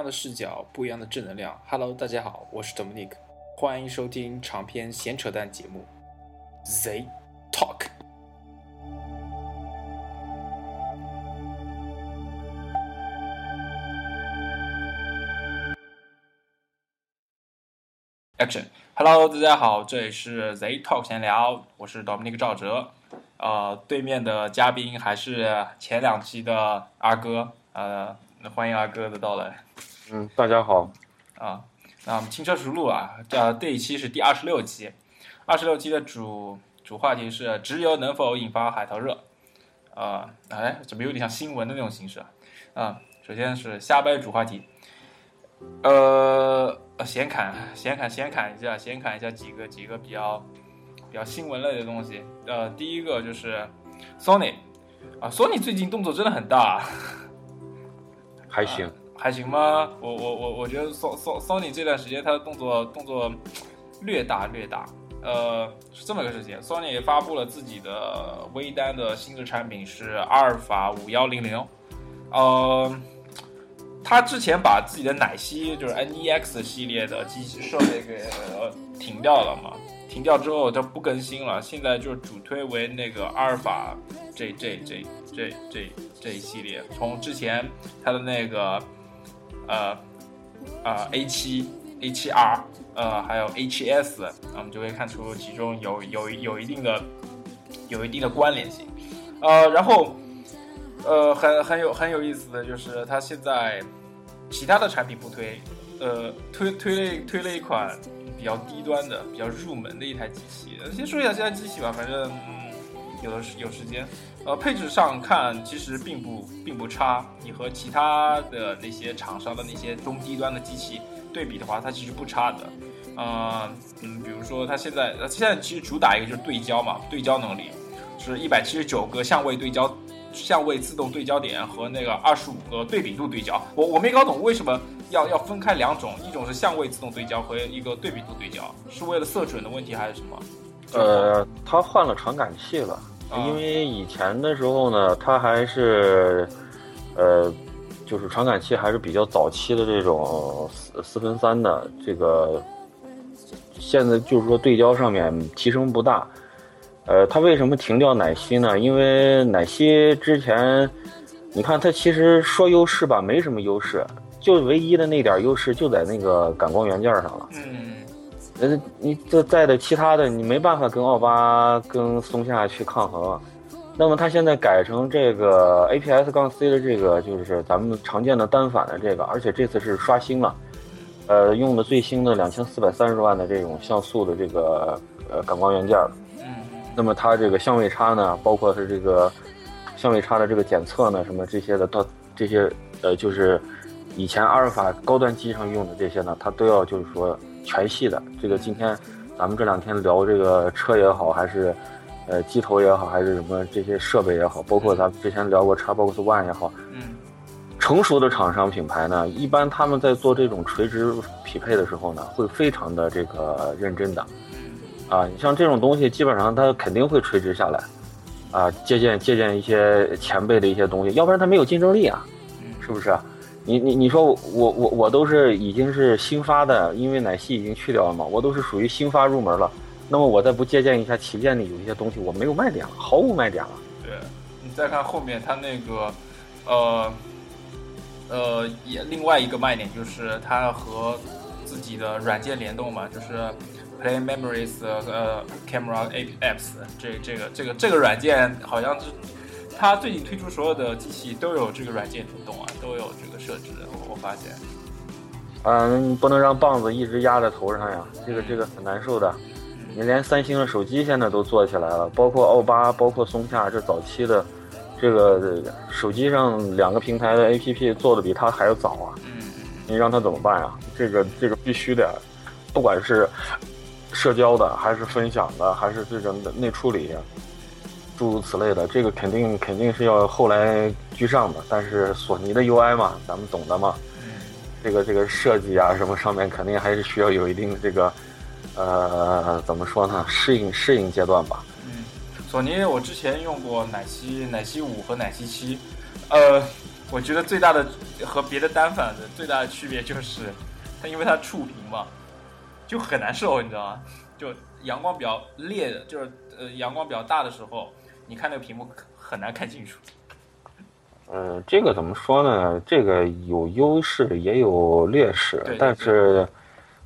样的视角，不一样的正能量。Hello，大家好，我是 Dominic，欢迎收听长篇闲扯淡节目 Z Talk。Action！Hello，大家好，这里是 Z Talk 闲聊，我是 Dominic 赵哲。呃，对面的嘉宾还是前两期的阿哥，呃，欢迎阿哥的到来。嗯，大家好。啊，那我们轻车熟路啊，这这一期是第二十六期，二十六期的主主话题是直邮能否引发海淘热？啊，哎，怎么有点像新闻的那种形式啊？啊，首先是瞎掰主话题，呃。闲侃，闲侃，闲侃一下，闲侃一下几个几个比较比较新闻类的东西。呃，第一个就是 Sony 啊，Sony 最近动作真的很大，还行，还行吗？我我我我觉得 SONY 这段时间他的动作动作略大略大。呃，是这么个事情，Sony 发布了自己的微单的新的产品是阿尔法五幺零零，呃。他之前把自己的奶昔，就是 NEX 系列的机器设备给停掉了嘛？停掉之后，他不更新了。现在就主推为那个阿尔法这这这这这这一系列。从之前它的那个呃呃 A 七 A 七 R 呃还有 A 七 S，我们就可以看出其中有有有一定的有一定的关联性。呃，然后。呃，很很有很有意思的就是，它现在其他的产品不推，呃，推推了推了一款比较低端的、比较入门的一台机器。先说一下这台机器吧，反正有的有时间。呃，配置上看其实并不并不差，你和其他的那些厂商的那些中低端的机器对比的话，它其实不差的。嗯嗯，比如说它现在现在其实主打一个就是对焦嘛，对焦能力是一百七十九个相位对焦。相位自动对焦点和那个二十五个对比度对焦，我我没搞懂为什么要要分开两种，一种是相位自动对焦和一个对比度对焦，是为了色准的问题还是什么？呃，它换了传感器了，因为以前的时候呢，它还是，呃，就是传感器还是比较早期的这种四四分三的这个，现在就是说对焦上面提升不大。呃，它为什么停掉奶昔呢？因为奶昔之前，你看它其实说优势吧，没什么优势，就唯一的那点优势就在那个感光元件上了。嗯，呃，你这在的其他的你没办法跟奥巴跟松下去抗衡。那么它现在改成这个 APS 杠 C 的这个，就是咱们常见的单反的这个，而且这次是刷新了，呃，用的最新的两千四百三十万的这种像素的这个呃感光元件。那么它这个相位差呢，包括是这个相位差的这个检测呢，什么这些的，到这些呃，就是以前阿尔法高端机上用的这些呢，它都要就是说全系的。这个今天咱们这两天聊这个车也好，还是呃机头也好，还是什么这些设备也好，包括咱们之前聊过 Xbox One 也好，嗯，成熟的厂商品牌呢，一般他们在做这种垂直匹配的时候呢，会非常的这个认真的。啊，你像这种东西，基本上它肯定会垂直下来，啊，借鉴借鉴一些前辈的一些东西，要不然它没有竞争力啊，是不是？你你你说我我我都是已经是新发的，因为奶昔已经去掉了嘛，我都是属于新发入门了，那么我再不借鉴一下旗舰里有一些东西，我没有卖点了，毫无卖点了。对，你再看后面它那个，呃，呃，也另外一个卖点就是它和自己的软件联动嘛，就是。Play Memories 呃，Camera Apps 这这个这个这个软件好像是它最近推出所有的机器都有这个软件联动啊，都有这个设置。我我发现，嗯，不能让棒子一直压在头上呀，这个这个很难受的。你连三星的手机现在都做起来了，包括奥巴，包括松下，这早期的这个手机上两个平台的 APP 做的比它还要早啊。嗯，你让他怎么办呀？这个这个必须的，不管是。社交的还是分享的，还是这种内处理，诸如此类的，这个肯定肯定是要后来居上的。但是索尼的 UI 嘛，咱们懂的嘛，这个这个设计啊什么上面肯定还是需要有一定的这个，呃，怎么说呢？适应适应阶段吧。嗯，索尼我之前用过奶昔奶昔五和奶昔七，呃，我觉得最大的和别的单反的最大的区别就是，它因为它触屏嘛，就很难受，你知道吗？就阳光比较烈的，就是呃阳光比较大的时候，你看那个屏幕很难看清楚。嗯，这个怎么说呢？这个有优势也有劣势，但是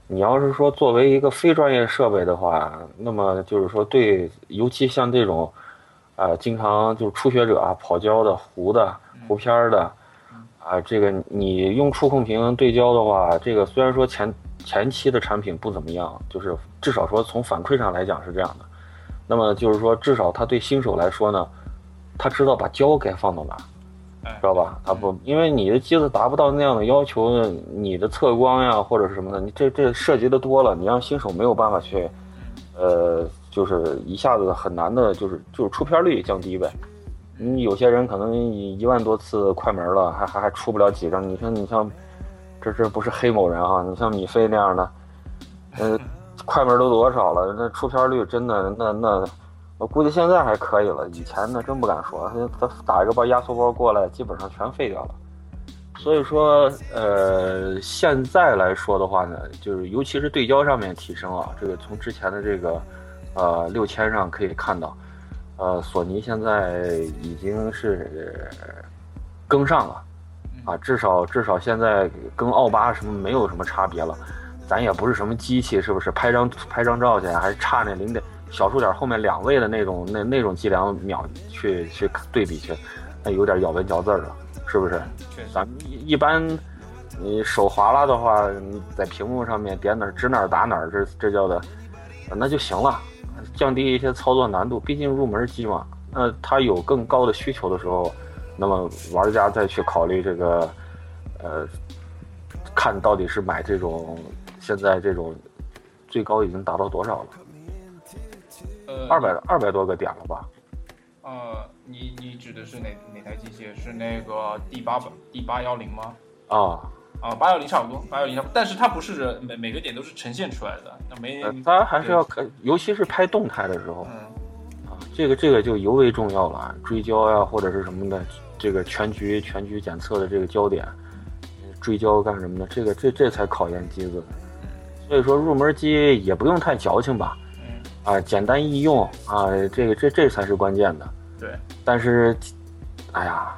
你要是说作为一个非专业设备的话，那么就是说对，尤其像这种，啊，经常就是初学者啊，跑焦的、糊的、糊片儿的，啊，这个你用触控屏对焦的话，这个虽然说前前期的产品不怎么样，就是至少说从反馈上来讲是这样的，那么就是说至少他对新手来说呢，他知道把胶该放到哪。知道吧？他不，因为你的机子达不到那样的要求，你的测光呀或者是什么的，你这这涉及的多了，你让新手没有办法去，呃，就是一下子很难的，就是就是出片率降低呗。你有些人可能一万多次快门了，还还还出不了几张。你说你像，这这不是黑某人啊？你像米菲那样的，呃，快门都多少了？那出片率真的那那。我估计现在还可以了，以前呢真不敢说。他打一个包压缩包过来，基本上全废掉了。所以说，呃，现在来说的话呢，就是尤其是对焦上面提升啊，这个从之前的这个，呃，六千上可以看到，呃，索尼现在已经是跟上了，啊，至少至少现在跟奥巴什么没有什么差别了。咱也不是什么机器，是不是？拍张拍张照去还是差那零点。小数点后面两位的那种那那种计量秒去去对比去，那有点咬文嚼字了，是不是？咱们一一般，你手滑了的话，你在屏幕上面点哪指哪打哪，这这叫的，那就行了，降低一些操作难度。毕竟入门机嘛，那它有更高的需求的时候，那么玩家再去考虑这个，呃，看到底是买这种现在这种最高已经达到多少了。二百二百多个点了吧？呃，你你指的是哪哪台机械？是那个 D 八百 D 八幺零吗？啊啊，八幺零差不多，八幺零，但是它不是每每个点都是呈现出来的，那没。它还是要看，尤其是拍动态的时候，啊，这个这个就尤为重要了，追焦呀或者是什么的，这个全局全局检测的这个焦点，追焦干什么的？这个这这才考验机子。所以说入门机也不用太矫情吧。嗯啊，简单易用啊，这个这这才是关键的。对，但是，哎呀，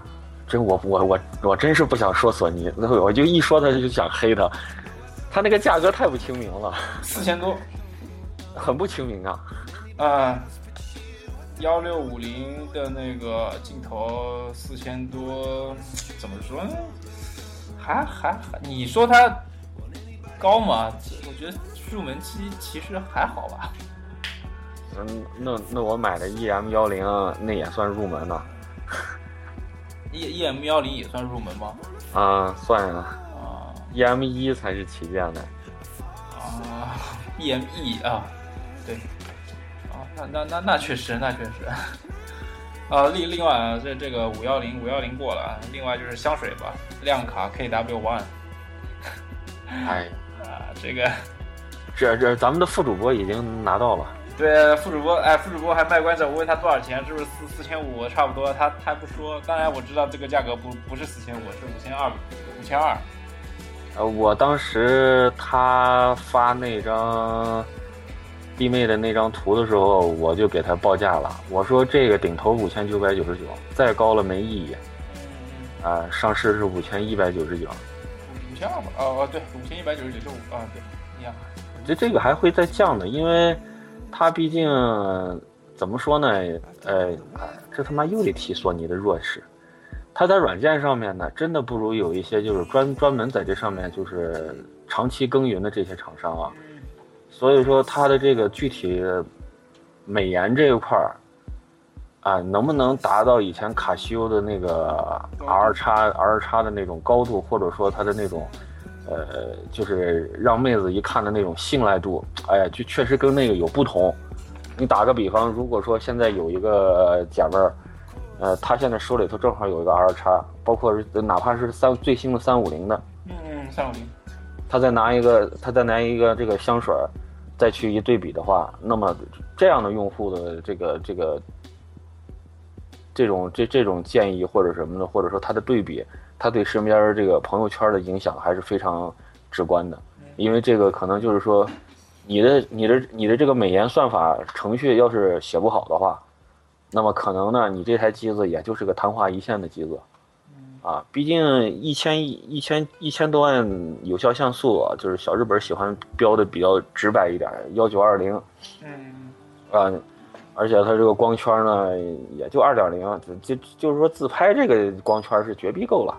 真我我我我真是不想说索尼，我就一说他就想黑他，他那个价格太不亲民了，四千多，很不亲民啊。啊，幺六五零的那个镜头四千多，怎么说呢？还还还，你说它高吗？我觉得入门机其实还好吧。嗯，那那我买的 E M 幺零那也算入门呢。E E M 幺零也算入门吗？啊，算啊。啊，E M 一才是旗舰的。啊，E M E 啊，对。啊，那那那那确实，那确实。啊，另另外这这个五幺零五幺零过了，另外就是香水吧，亮卡 K W One。哎啊，这个，这这咱们的副主播已经拿到了。对副主播，哎，副主播还卖关子，我问他多少钱，是不是四四千五差不多？他他不说。当然我知道这个价格不不是四千五，是五千二，五千二。呃，我当时他发那张弟妹的那张图的时候，我就给他报价了。我说这个顶头五千九百九十九，再高了没意义。啊，上市是五千一百九十九。五千二吧？哦哦，对，五千一百九十九就五啊，对，一样。这这个还会再降的，因为。它毕竟怎么说呢？呃，这他妈又得提索尼的弱势。它在软件上面呢，真的不如有一些就是专专门在这上面就是长期耕耘的这些厂商啊。所以说它的这个具体美颜这一块儿啊，能不能达到以前卡西欧的那个 R 叉 R 叉的那种高度，或者说它的那种。呃，就是让妹子一看的那种信赖度，哎呀，就确实跟那个有不同。你打个比方，如果说现在有一个姐妹儿，呃，她现在手里头正好有一个 R 叉，包括哪怕是三最新的三五零的，嗯，三五零，她再拿一个，她再拿一个这个香水，再去一对比的话，那么这样的用户的这个这个这种这这种建议或者什么的，或者说它的对比。它对身边这个朋友圈的影响还是非常直观的，因为这个可能就是说，你的你的你的这个美颜算法程序要是写不好的话，那么可能呢，你这台机子也就是个昙花一现的机子，啊，毕竟一千一千一千多万有效像素，就是小日本喜欢标的比较直白一点，幺九二零，嗯，啊。而且它这个光圈呢，也就二点零，就就是说自拍这个光圈是绝逼够了，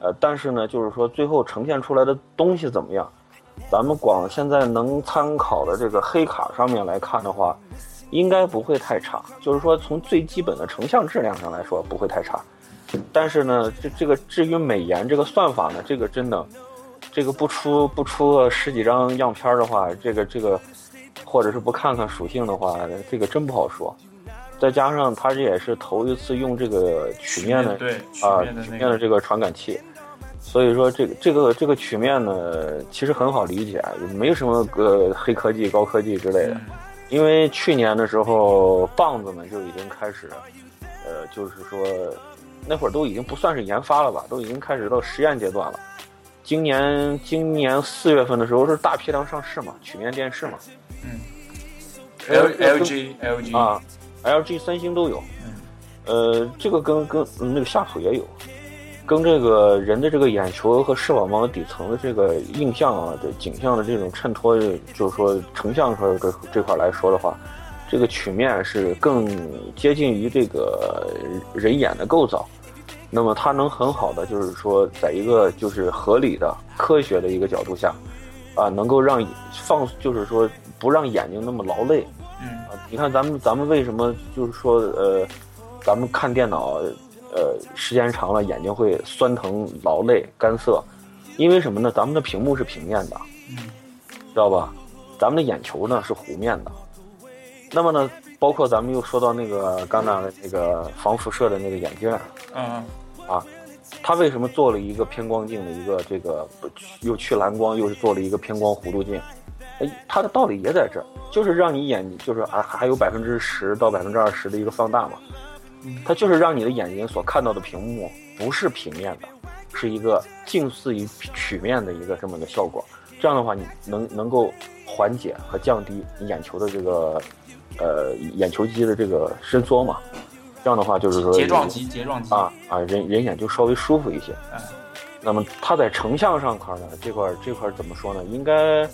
呃，但是呢，就是说最后呈现出来的东西怎么样？咱们光现在能参考的这个黑卡上面来看的话，应该不会太差。就是说从最基本的成像质量上来说不会太差，但是呢，这这个至于美颜这个算法呢，这个真的，这个不出不出个十几张样片的话，这个这个。或者是不看看属性的话，这个真不好说。再加上他这也是头一次用这个曲面的啊曲面的这个传感器，所以说这个这个这个曲面呢，其实很好理解，也没什么个黑科技、高科技之类的。因为去年的时候，棒子们就已经开始，呃，就是说那会儿都已经不算是研发了吧，都已经开始到实验阶段了。今年今年四月份的时候是大批量上市嘛，曲面电视嘛。嗯，L L G L G 啊，L G 三星都有。嗯，呃，这个跟跟那个夏普也有，跟这个人的这个眼球和视网膜底层的这个印象啊，这景象的这种衬托，就是说成像上这这块来说的话，这个曲面是更接近于这个人眼的构造。那么它能很好的就是说，在一个就是合理的科学的一个角度下，啊，能够让放就是说。不让眼睛那么劳累，嗯啊，你看咱们咱们为什么就是说呃，咱们看电脑，呃，时间长了眼睛会酸疼、劳累、干涩，因为什么呢？咱们的屏幕是平面的，嗯，知道吧？咱们的眼球呢是弧面的，那么呢，包括咱们又说到那个刚才的那个防辐射的那个眼镜，嗯啊，它为什么做了一个偏光镜的一个这个又去蓝光，又是做了一个偏光弧度镜？哎，它的道理也在这儿，就是让你眼睛，就是啊，还有百分之十到百分之二十的一个放大嘛，它就是让你的眼睛所看到的屏幕不是平面的，是一个近似于曲面的一个这么个效果。这样的话，你能能够缓解和降低你眼球的这个，呃，眼球肌的这个伸缩嘛。这样的话，就是说睫状肌，睫状肌啊啊，人人眼就稍微舒服一些。嗯，那么它在成像上块呢，这块这块怎么说呢？应该。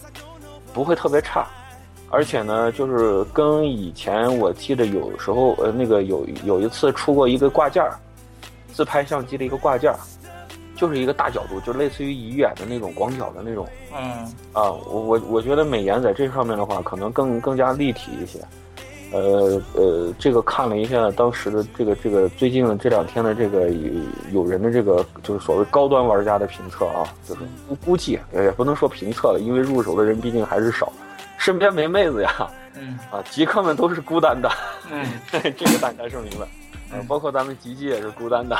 不会特别差，而且呢，就是跟以前我记得有时候呃那个有有一次出过一个挂件儿，自拍相机的一个挂件儿，就是一个大角度，就类似于鱼眼的那种广角的那种。嗯。啊，我我我觉得美颜在这上面的话，可能更更加立体一些。呃呃，这个看了一下当时的这个这个最近的这两天的这个有有人的这个就是所谓高端玩家的评测啊，就是估估计也不能说评测了，因为入手的人毕竟还是少，身边没妹子呀，嗯。啊，极客们都是孤单的，嗯，这个大家说明白，呃，包括咱们吉吉也是孤单的，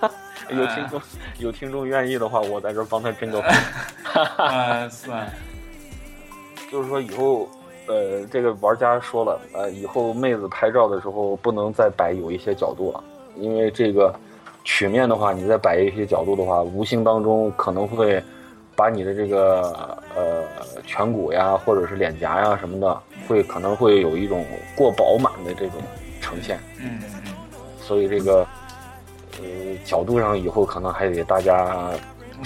有听众有听众愿意的话，我在这帮他争个，啊，算，就是说以后。呃，这个玩家说了，呃，以后妹子拍照的时候不能再摆有一些角度了，因为这个曲面的话，你再摆一些角度的话，无形当中可能会把你的这个呃颧骨呀，或者是脸颊呀什么的，会可能会有一种过饱满的这种呈现。嗯。所以这个呃角度上以后可能还得大家。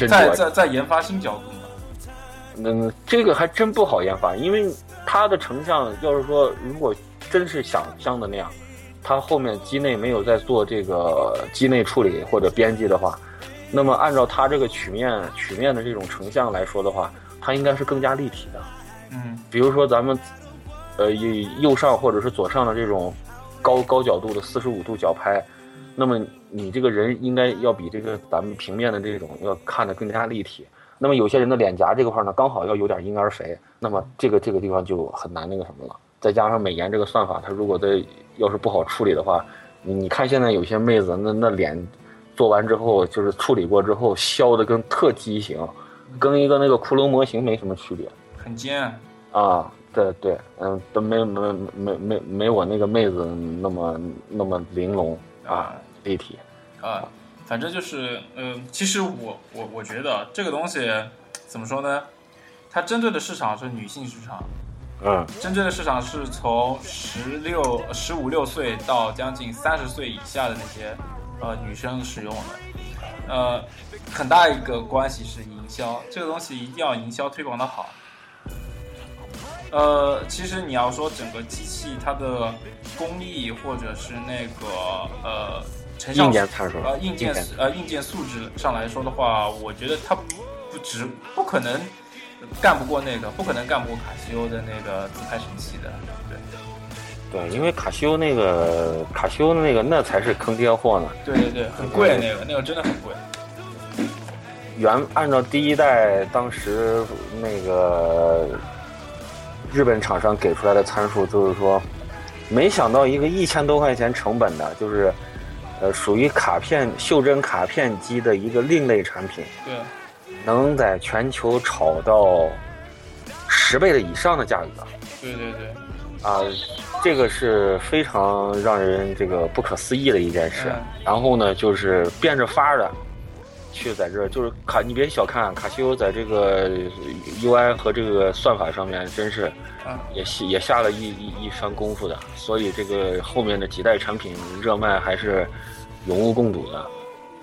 再再再研发新角度嘛？嗯，这个还真不好研发，因为。它的成像要是说，如果真是想象的那样，它后面机内没有在做这个机内处理或者编辑的话，那么按照它这个曲面曲面的这种成像来说的话，它应该是更加立体的。嗯，比如说咱们，呃，右上或者是左上的这种高高角度的四十五度角拍，那么你这个人应该要比这个咱们平面的这种要看得更加立体。那么有些人的脸颊这块呢，刚好要有点婴儿肥，那么这个这个地方就很难那个什么了。再加上美颜这个算法，它如果在要是不好处理的话，你你看现在有些妹子那那脸做完之后，就是处理过之后削的跟特畸形，跟一个那个骷髅模型没什么区别，很尖啊，对对，嗯，都没没没没没我那个妹子那么那么玲珑啊立体啊。反正就是，嗯、其实我我我觉得这个东西怎么说呢？它针对的市场是女性市场，嗯针对的市场是从十六、十五六岁到将近三十岁以下的那些呃女生使用的。呃，很大一个关系是营销，这个东西一定要营销推广的好。呃，其实你要说整个机器它的工艺或者是那个呃硬件参数呃硬件呃硬件素质上来说的话，我觉得它不值不可能干不过那个，不可能干不过卡西欧的那个自拍神器的，对对，因为卡西欧那个卡西欧的那个那才是坑爹货呢。对对对，很贵那个那个真的很贵。原按照第一代当时那个日本厂商给出来的参数，就是说，没想到一个一千多块钱成本的，就是呃属于卡片袖珍卡片机的一个另类产品，对，能在全球炒到十倍的以上的价格对对对，啊，这个是非常让人这个不可思议的一件事。嗯然后呢，就是变着法儿的去在这儿，就是卡，你别小看卡西欧在这个 UI 和这个算法上面，真是啊，也下也下了一一一番功夫的。所以这个后面的几代产品热卖还是有目共睹的。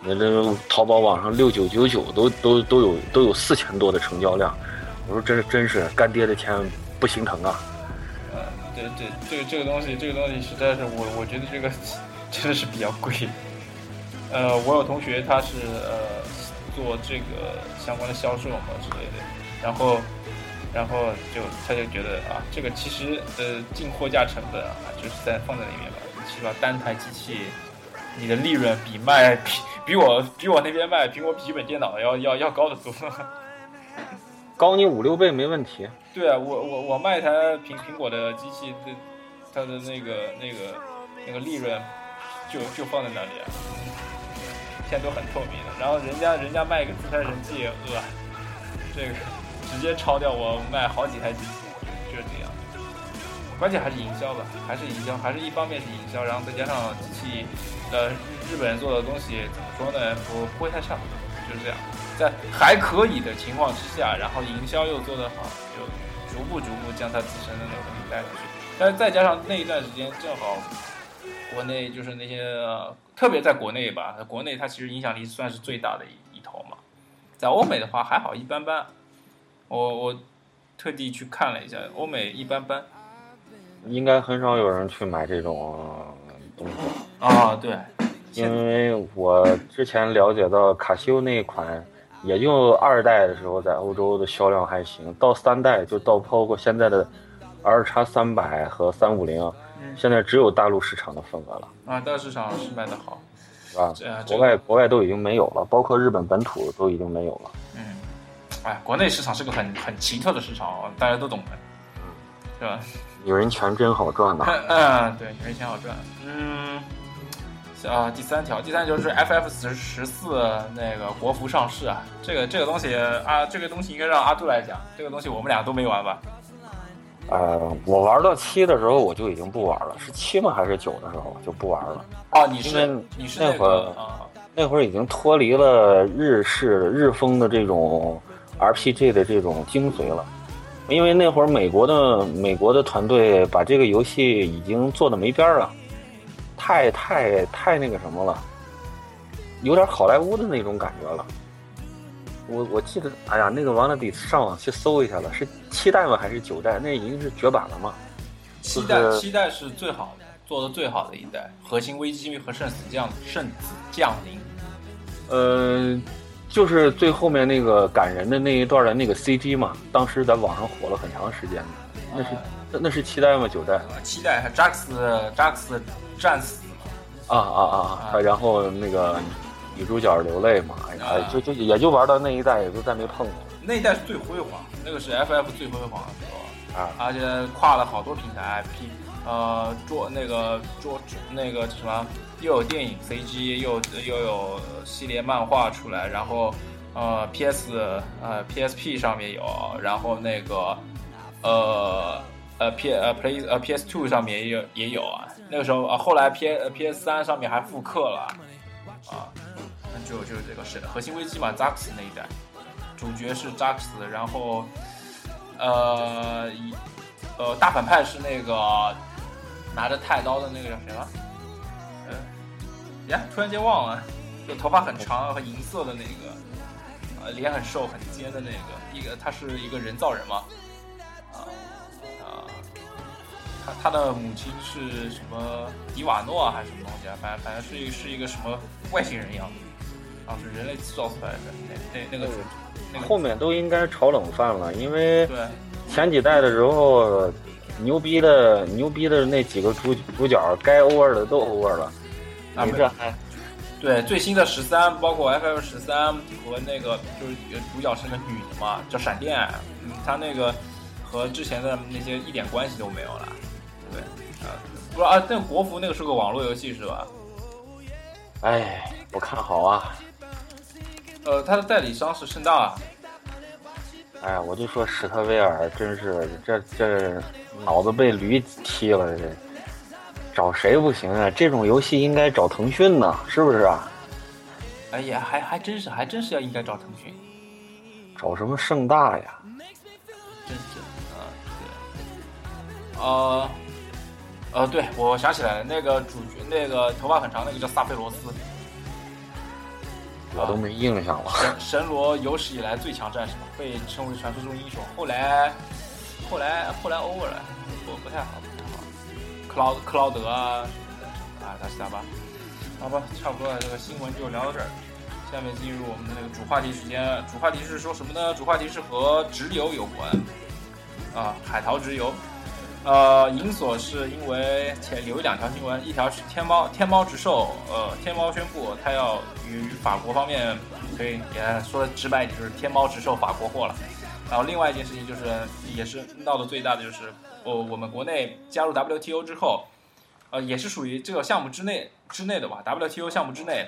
那这淘宝网上六九九九都都都有都有四千多的成交量，我说真真是干爹的钱不心疼啊！呃，对对，这个这个东西，这个东西实在是我我觉得这个 真的是比较贵。呃，我有同学他是呃做这个相关的销售嘛之类的，然后然后就他就觉得啊，这个其实呃进货价成本啊，就是在放在里面吧，是吧？单台机器你的利润比卖比比我比我那边卖苹果笔记本电脑要要要高得多。高你五六倍没问题。对啊，我我我卖一台苹苹果的机器，的它的那个那个那个利润就就放在那里啊，现在都很透明的。然后人家人家卖一个自拍神器，呃，这个直接超掉我卖好几台机器，就是这样。关键还是营销吧，还是营销，还是一方面是营销，然后再加上机器，呃，日本人做的东西怎么说呢，不不会太差，就是这样。在还可以的情况之下，然后营销又做得好，就逐步逐步将它自身的那个东西带上去。但是再加上那一段时间正好，国内就是那些、呃特别在国内吧，国内它其实影响力算是最大的一一头嘛。在欧美的话还好一般般，我我特地去看了一下，欧美一般般。应该很少有人去买这种东西，啊，对，因为我之前了解到卡西欧那一款，也就二代的时候在欧洲的销量还行，到三代就到包括现在的 R 叉三百和三五零，嗯现在只有大陆市场的份额了，啊，大市场是卖的好，是吧？国外国外都已经没有了，包括日本本土都已经没有了。嗯，哎，国内市场是个很很奇特的市场，大家都懂的，是吧？女人钱真好赚呐！嗯，对，女人钱好赚。嗯，啊，第三条，第三条是 FF 十十四那个国服上市啊，这个这个东西啊，这个东西应该让阿杜来讲，这个东西我们俩都没玩吧？呃，我玩到七的时候我就已经不玩了，是七吗还是九的时候就不玩了？啊，你是你是那那会儿啊，那会儿已经脱离了日式日风的这种 RPG 的这种精髓了，因为那会儿美国的美国的团队把这个游戏已经做的没边儿了，太太太那个什么了，有点好莱坞的那种感觉了。我我记得，哎呀，那个完了得上网去搜一下了，是七代吗还是九代？那已经是绝版了嘛？七代就是七代是最好的，做的最好的一代，核心危机和圣死降圣子降临。呃，就是最后面那个感人的那一段的那个 CG 嘛，当时在网上火了很长时间的。那是那那是七代吗？九代？呃七代还扎克斯扎克斯战死，啊啊啊啊！然后那个女主角流泪嘛，哎啊，就就也就玩到那一代，也就再没碰过那一代是最辉煌，那个是 FF 最辉煌的时候。啊。而且跨了好多平台，P 呃做那个做那个什么，又有电影 CG，又又有系列漫画出来，然后呃 PS 呃 PSP 上面有，然后那个呃呃 P 呃 Play 呃 PS Two 上面也有也有啊。那个时候啊，后来 P 呃 PS 三上面还复刻了啊，就就是这个是核心危机嘛，扎克斯那一代，主角是扎克斯，然后呃一呃大反派是那个拿着太刀的那个叫谁了？嗯，呀，突然间忘了，就头发很长和银色的那个，呃，脸很瘦很尖的那个，一个他是一个人造人嘛，啊啊。他他的母亲是什么迪瓦诺啊，还是什么东西啊？反正反正是一是一个什么外星人一样的，啊，是人类制造出来的。那那那个那个后面都应该炒冷饭了，因为对前几代的时候，牛逼的牛逼的那几个主主角该 over 的都 over 了，啊没你这还对最新的十三，包括 FF 十三和那个就是主角是个女的嘛，叫闪电，嗯，他那个和之前的那些一点关系都没有了。对，啊，不是啊，那国服那个是个网络游戏是吧？哎不看好啊！呃，他的代理商是盛大啊。哎呀，我就说史特威尔真是这这脑子被驴踢了，这找谁不行啊？这种游戏应该找腾讯呢，是不是啊？哎呀，还还真是，还真是要应该找腾讯。找什么盛大呀？真是啊，对，呃，呃，对，我想起来了，那个主角，那个头发很长，那个叫萨菲罗斯，我都没印象了。神神罗有史以来最强战士嘛，被称为传说中英雄。后来，后来，后来 over 了，不不太好，不太好。克劳克劳德啊什么的，啊，大西大吧，好吧，差不多了，这个新闻就聊到这儿。下面进入我们的那个主话题时间，主话题是说什么呢？主话题是和直邮有关，啊，海淘直邮。呃，银锁是因为前有两条新闻，一条是天猫天猫直售，呃，天猫宣布它要与法国方面，可以也说直白一点，就是天猫直售法国货了。然后另外一件事情就是，也是闹得最大的就是，我我们国内加入 WTO 之后，呃，也是属于这个项目之内之内的吧，WTO 项目之内，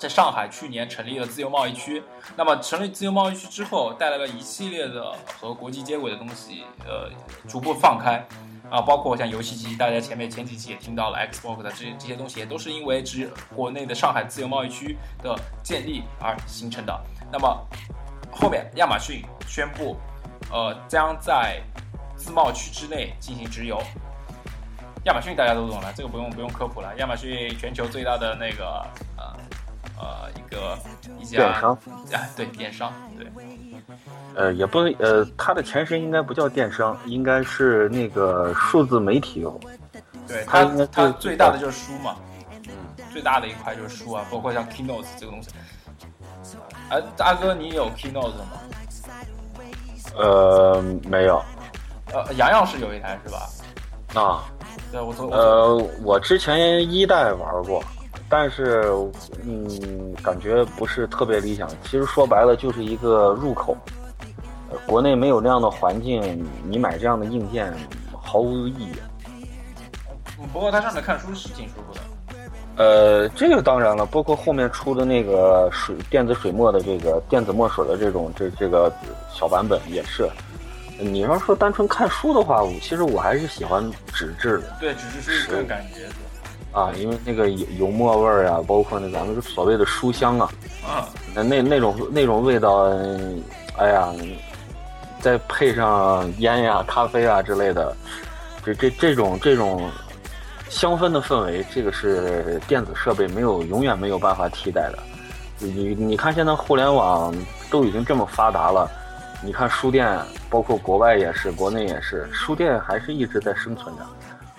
在上海去年成立了自由贸易区。那么成立自由贸易区之后，带来了一系列的和国际接轨的东西，呃，逐步放开。啊，包括像游戏机，大家前面前几期也听到了 Xbox 的这这些东西，也都是因为只国内的上海自由贸易区的建立而形成的。那么后面亚马逊宣布，呃，将在自贸区之内进行直邮。亚马逊大家都懂了，这个不用不用科普了。亚马逊全球最大的那个呃呃一个一家电商啊，对电商，对呃，也不呃，它的前身应该不叫电商，应该是那个数字媒体哦。对，它它最大的就是书嘛，嗯最大的一块就是书啊，包括像 Keynote 这个东西。哎、大哥，你有 Keynote 吗？呃，没有呃，洋洋是有一台是吧？啊。对，我昨我昨呃，我之前一代玩过，但是嗯，感觉不是特别理想。其实说白了就是一个入口，呃国内没有那样的环境，你买这样的硬件毫无意义。嗯不过它上面看书是挺舒服的。呃，这个当然了，包括后面出的那个水电子水墨的这个电子墨水的这种这这个小版本也是。你要说单纯看书的话，我其实我还是喜欢纸质的对，纸质是是更感觉。啊，因为那个油油墨味儿啊，包括那咱们所谓的书香啊，嗯，那那那种那种味道，嗯哎呀，再配上烟呀、咖啡啊之类的，这这这种这种香氛的氛围，这个是电子设备没有永远没有办法替代的。你你看现在互联网都已经这么发达了，你看书店，包括国外也是，国内也是，书店还是一直在生存着，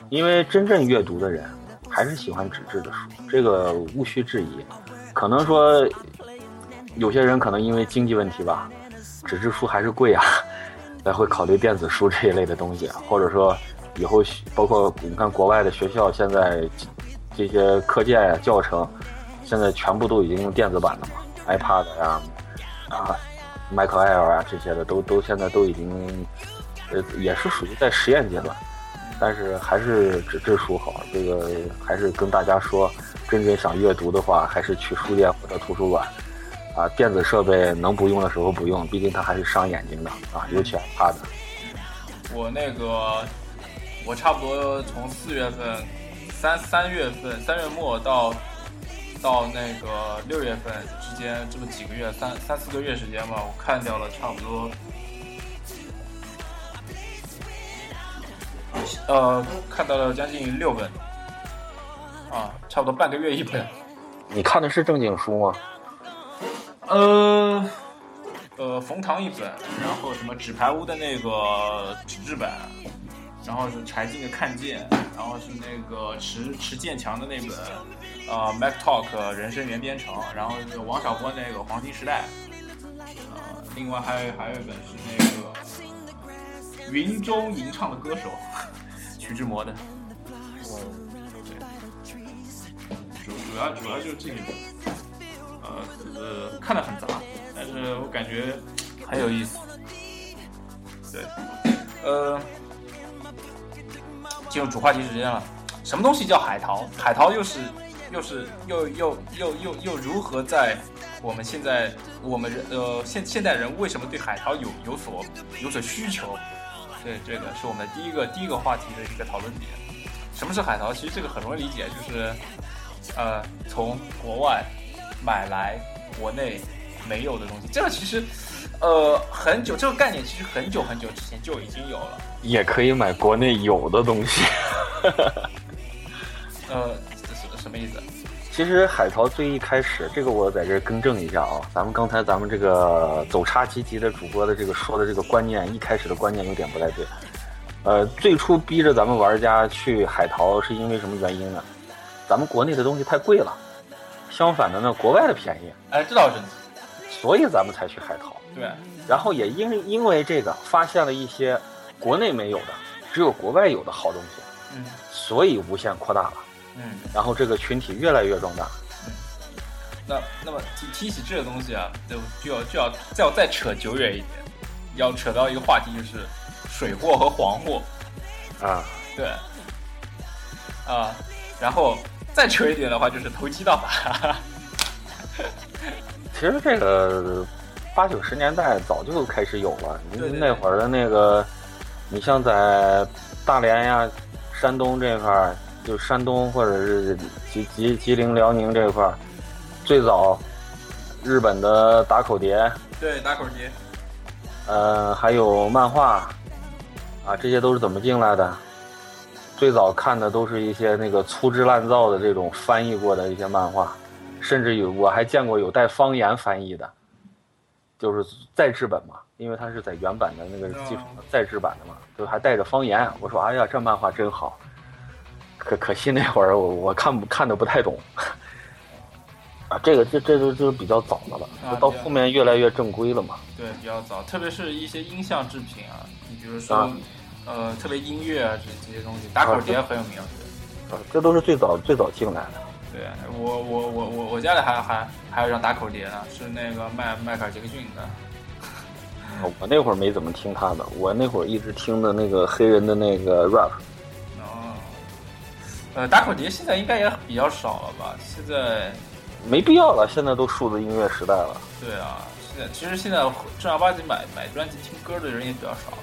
因为真正阅读的人还是喜欢纸质的书，这个毋需质疑。可能说有些人可能因为经济问题吧，纸质书还是贵啊，才会考虑电子书这一类的东西，或者说以后包括你看国外的学校现在这些课件呀、教程，现在全部都已经用电子版的嘛，iPad 呀、啊、Mac Air 啊这些的都都现在都已经呃也是属于在实验阶段，但是还是纸质书好，这个还是跟大家说，真正想阅读的话，还是去书店或者图书馆。啊，电子设备能不用的时候不用，毕竟它还是伤眼睛的啊，尤其 iPad。我那个，我差不多从四月份，三三月份三月末到到那个六月份之间这么几个月，三三四个月时间吧，我看掉了差不多，呃，看到了将近六本，啊，差不多半个月一本。你看的是正经书吗？呃，呃，冯唐一本，然后什么纸牌屋的那个纸质版，然后是柴静的看见，然后是那个池池建强的那本，呃，Mac Talk 人生原编程，然后是王小波那个黄金时代，呃，另外还有还有一本是那个云中吟唱的歌手，徐志摩的，对，主主要主要就是这个。呃，呃，看的很杂，但是我感觉很有意思。对，呃，进入主话题时间了。什么东西叫海淘？海淘又是又是又又又又又如何在我们现在我们人呃现现代人为什么对海淘有有所有所需求？对，这个是我们的第一个第一个话题的一个讨论点。什么是海淘？其实这个很容易理解，就是呃从国外。买来国内没有的东西，这个其实，呃，很久这个概念其实很久很久之前就已经有了。也可以买国内有的东西。呃，什什么意思？其实海淘最一开始，这个我在这更正一下啊，咱们刚才咱们这个走差积极的主播的这个说的这个观念，一开始的观念有点不太对。呃，最初逼着咱们玩家去海淘是因为什么原因呢？咱们国内的东西太贵了。相反的呢，国外的便宜，哎，这倒是，所以咱们才去海淘。对，然后也因因为这个，发现了一些国内没有的，只有国外有的好东西，嗯，所以无限扩大了，嗯，然后这个群体越来越壮大。嗯，那那么提提起这个东西啊，就就要就要再要再扯久远一点，要扯到一个话题，就是水货和黄货。啊，对，啊，然后。再扯一点的话，就是投机倒把。其实这个八九十年代早就开始有了。您那会儿的那个，你像在大连呀、山东这块儿，就山东或者是吉吉吉林辽宁这块儿，最早日本的打口碟，对打口碟，呃，还有漫画啊，这些都是怎么进来的？最早看的都是一些那个粗制滥造的这种翻译过的一些漫画，甚至有我还见过有带方言翻译的，就是再制本嘛，因为它是在原版的那个基础上再制版的嘛，就还带着方言。我说哎呀，这漫画真好，可可惜那会儿我我看不看的不太懂，啊，这个这这就就比较早的了，到后面越来越正规了嘛。对，比较早，特别是一些音像制品啊，你比如说。呃，特别音乐啊，这这些东西，打口碟很有名。啊，这都是最早最早进来的。对我我我我我家里还还还有张打口碟呢，是那个迈迈克尔杰克逊的。我那会儿没怎么听他的，我那会儿一直听的那个黑人的那个 rap。哦。呃，打口碟现在应该也比较少了吧？现在没必要了，现在都数字音乐时代了。对啊，现在其实现在正儿八经买买专辑听歌的人也比较少。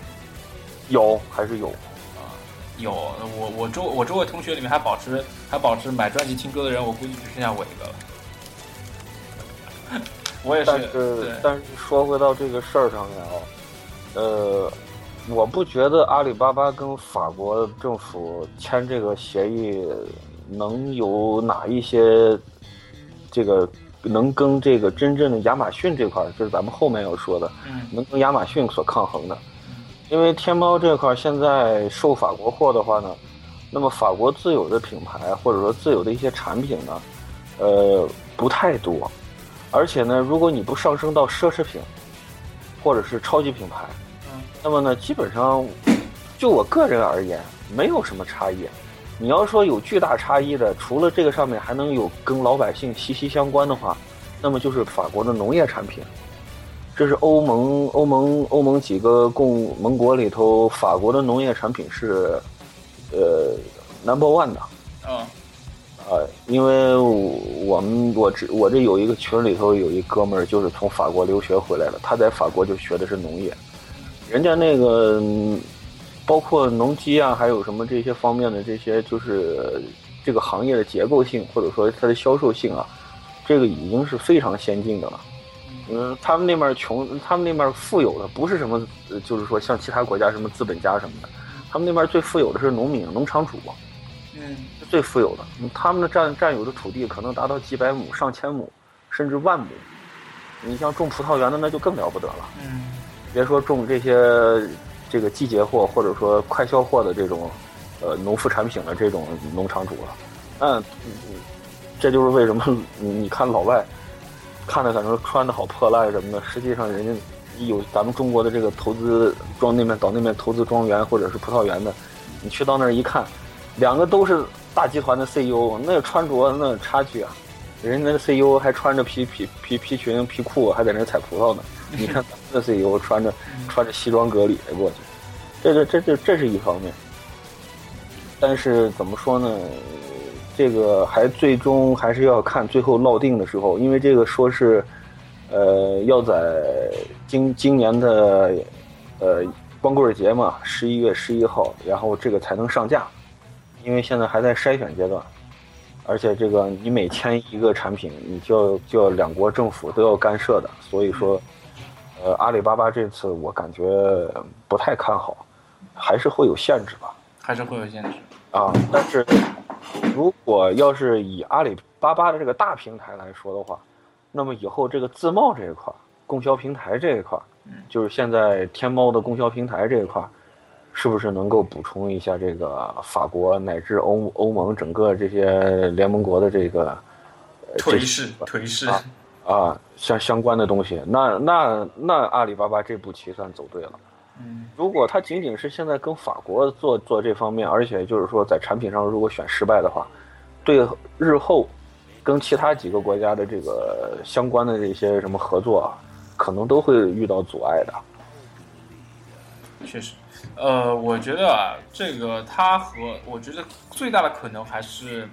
有还是有啊？有，我我周我周围同学里面还保持还保持买专辑听歌的人，我估计只剩下我一个了。我也是。但是但是说回到这个事儿上面啊，呃，我不觉得阿里巴巴跟法国政府签这个协议能有哪一些这个能跟这个真正的亚马逊这块，就是咱们后面要说的，能跟亚马逊所抗衡的。因为天猫这块现在售法国货的话呢，那么法国自有的品牌或者说自有的一些产品呢，呃，不太多，而且呢，如果你不上升到奢侈品，或者是超级品牌，嗯，那么呢，基本上，就我个人而言，没有什么差异。你要说有巨大差异的，除了这个上面还能有跟老百姓息息相关的话，那么就是法国的农业产品。这是欧盟欧盟欧盟几个共盟国里头，法国的农业产品是，呃，number one 的。嗯。啊，因为我们我这我这有一个群里头有一哥们儿，就是从法国留学回来的，他在法国就学的是农业，人家那个包括农机啊，还有什么这些方面的这些，就是这个行业的结构性或者说它的销售性啊，这个已经是非常先进的了。嗯，他们那边穷，他们那边富有的不是什么，就是说像其他国家什么资本家什么的，他们那边最富有的是农民、农场主，嗯，最富有的，他们的占占有的土地可能达到几百亩、上千亩，甚至万亩。你像种葡萄园的那就更了不得了，嗯，别说种这些这个季节货或者说快销货的这种，呃，农副产品的这种农场主了，嗯，这就是为什么你你看老外。看着反正穿的好破烂什么的，实际上人家有咱们中国的这个投资庄那边到那边投资庄园或者是葡萄园的，你去到那儿一看，两个都是大集团的 CEO，那穿着那差距啊，人家那 CEO 还穿着皮皮皮皮裙皮裤还在那采葡萄呢，你看咱们的 CEO 穿着穿着西装革履的过去，这这这这这是一方面，但是怎么说呢？这个还最终还是要看最后落定的时候，因为这个说是，呃，要在今今年的，呃，光棍节嘛，十一月十一号，然后这个才能上架，因为现在还在筛选阶段，而且这个你每签一个产品，你就要就要两国政府都要干涉的，所以说，呃，阿里巴巴这次我感觉不太看好，还是会有限制吧，还是会有限制啊，但是。如果要是以阿里巴巴的这个大平台来说的话，那么以后这个自贸这一块，供销平台这一块，就是现在天猫的供销平台这一块，是不是能够补充一下这个法国乃至欧欧盟整个这些联盟国的这个颓势颓势啊，相相关的东西？那那那阿里巴巴这步棋算走对了。嗯，如果他仅仅是现在跟法国做做这方面，而且就是说在产品上如果选失败的话，对日后跟其他几个国家的这个相关的这些什么合作啊，可能都会遇到阻碍的。确实，呃，我觉得啊，这个它和我觉得最大的可能还是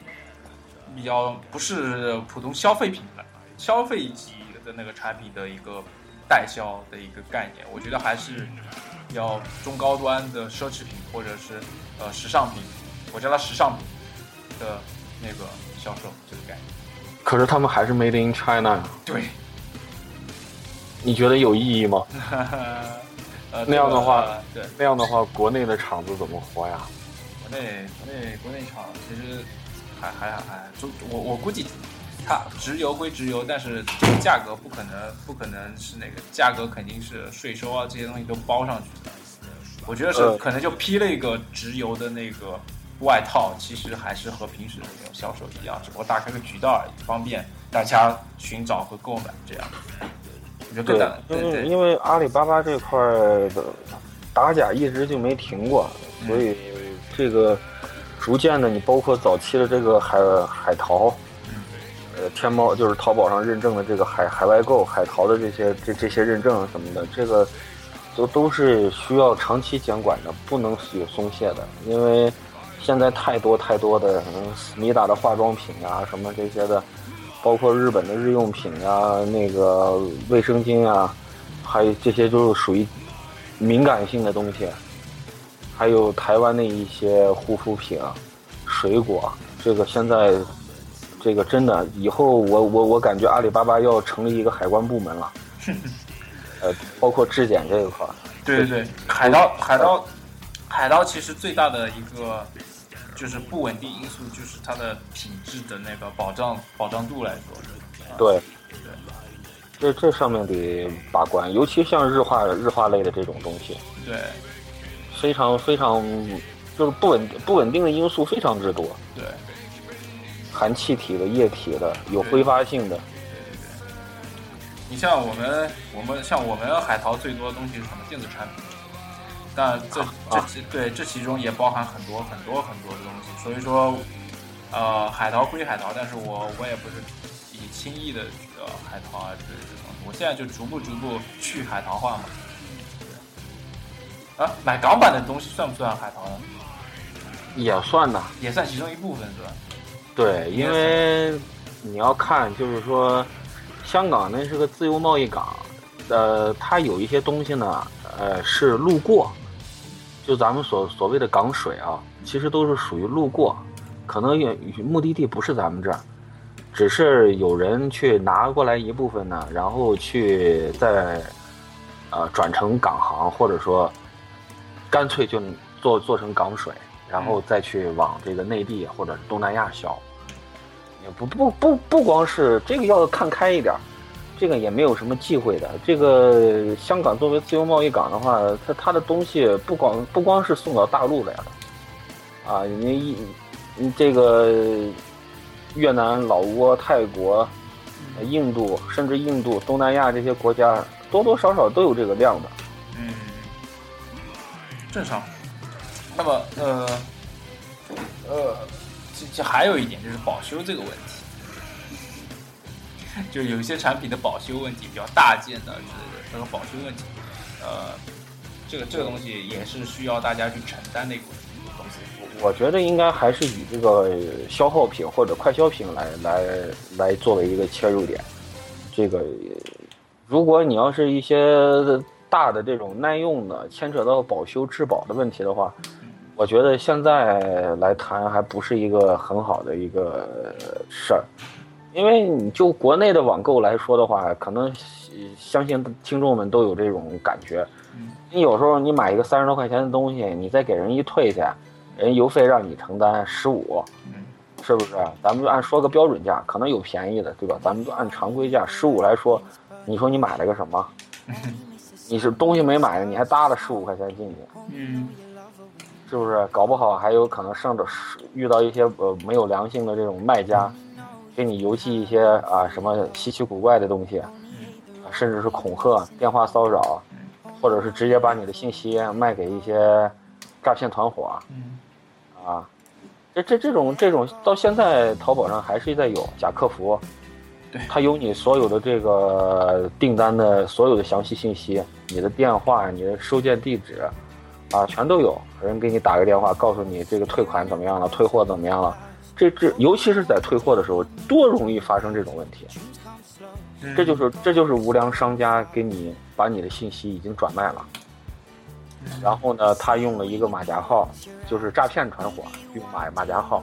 比较不是普通消费品的消费级的那个产品的一个代销的一个概念，我觉得还是。要中高端的奢侈品或者是呃时尚品，我叫它时尚品的那个销售这个概念。可是他们还是 Made in China 对。你觉得有意义吗？呃那样的话，对，那样的话，国内的厂子怎么活呀？国内国内国内厂其实还还还，就我我估计。它直邮归直邮，但是这个价格不可能不可能是那个价格，肯定是税收啊这些东西都包上去的。我觉得是可能就批了一个直邮的那个外套，其实还是和平时的那种销售一样，只不过打开个渠道而已，方便大家寻找和购买这样。我觉得对，因为因为阿里巴巴这块的打假一直就没停过，所以这个逐渐的，你包括早期的这个海海淘。呃，天猫就是淘宝上认证的这个海海外购、海淘的这些这这些认证什么的，这个都都是需要长期监管的，不能有松懈的。因为现在太多太多的什么思密达的化妆品啊，什么这些的，包括日本的日用品啊，那个卫生巾啊，还有这些就是属于敏感性的东西。还有台湾的一些护肤品、水果，这个现在。这个真的，以后我我我感觉阿里巴巴要成立一个海关部门了，呃，包括质检这一块。对对对，海盗海盗海盗其实最大的一个就是不稳定因素，就是它的品质的那个保障保障度来说。对对，这这上面得把关，尤其像日化日化类的这种东西。对，非常非常就是不稳不稳定的因素非常之多。对。含气体的、液体的、有挥发性的。对对对。你像我们，我们像我们海淘最多的东西是什么？电子产品。但这这其对这其中也包含很多很多很多的东西。所以说，呃，海淘归海淘，但是我我也不是以轻易的这个海淘啊之类的东西。我现在就逐步逐步去海淘化嘛。啊，买港版的东西算不算海淘呢？也算呐，也算其中一部分，是吧？对，因为你要看，就是说，香港那是个自由贸易港，呃，它有一些东西呢，呃，是路过，就咱们所所谓的港水啊，其实都是属于路过，可能也目的地不是咱们这儿，只是有人去拿过来一部分呢，然后去再呃转成港行，或者说干脆就做做成港水，然后再去往这个内地或者东南亚销。也不不不不光是这个要看开一点，这个也没有什么忌讳的。这个香港作为自由贸易港的话，它它的东西不光不光是送到大陆来的，啊，你一你这个越南、老挝、泰国、印度，甚至印度、东南亚这些国家，多多少少都有这个量的。嗯，正常。那么，呃，呃，这这还有一点就是保修这个问题，就有一些产品的保修问题比较大件的之类的，这个保修问题，呃，这个这个东西也是需要大家去承担的一个东西。我觉得应该还是以这个消耗品或者快消品来来来作为一个切入点。这个，如果你要是一些大的这种耐用的，牵扯到保修质保的问题的话，我觉得现在来谈还不是一个很好的一个事儿。因为你就国内的网购来说的话，可能相信听众们都有这种感觉。你有时候你买一个三十多块钱的东西，你再给人一退去，人邮费让你承担十五，是不是？咱们就按说个标准价，可能有便宜的，对吧？咱们就按常规价十五来说，你说你买了个什么？你是东西没买，你还搭了十五块钱进去，嗯，是不是？搞不好还有可能上着遇到一些呃没有良性的这种卖家，给你邮寄一些啊什么稀奇古怪的东西，甚至是恐吓、电话骚扰，或者是直接把你的信息卖给一些诈骗团伙，嗯，啊，这这这种这种到现在淘宝上还是在有假客服，对他有你所有的这个订单的所有的详细信息，你的电话、你的收件地址，啊，全都有。人给你打个电话，告诉你这个退款怎么样了，退货怎么样了。这这，尤其是在退货的时候，多容易发生这种问题。这就是这就是无良商家给你把你的信息已经转卖了，然后呢，他用了一个马甲号，就是诈骗团伙用马马甲号，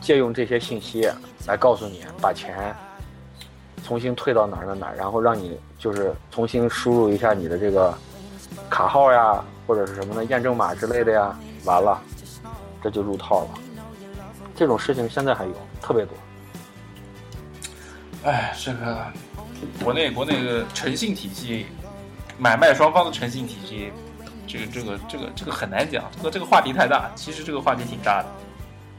借用这些信息来告诉你把钱重新退到哪儿哪儿哪儿，然后让你就是重新输入一下你的这个卡号呀，或者是什么的验证码之类的呀，完了，这就入套了。这种事情现在还有特别多。哎，这个国内国内的诚信体系，买卖双方的诚信体系，这个这个这个这个很难讲，这个这个话题太大。其实这个话题挺大的。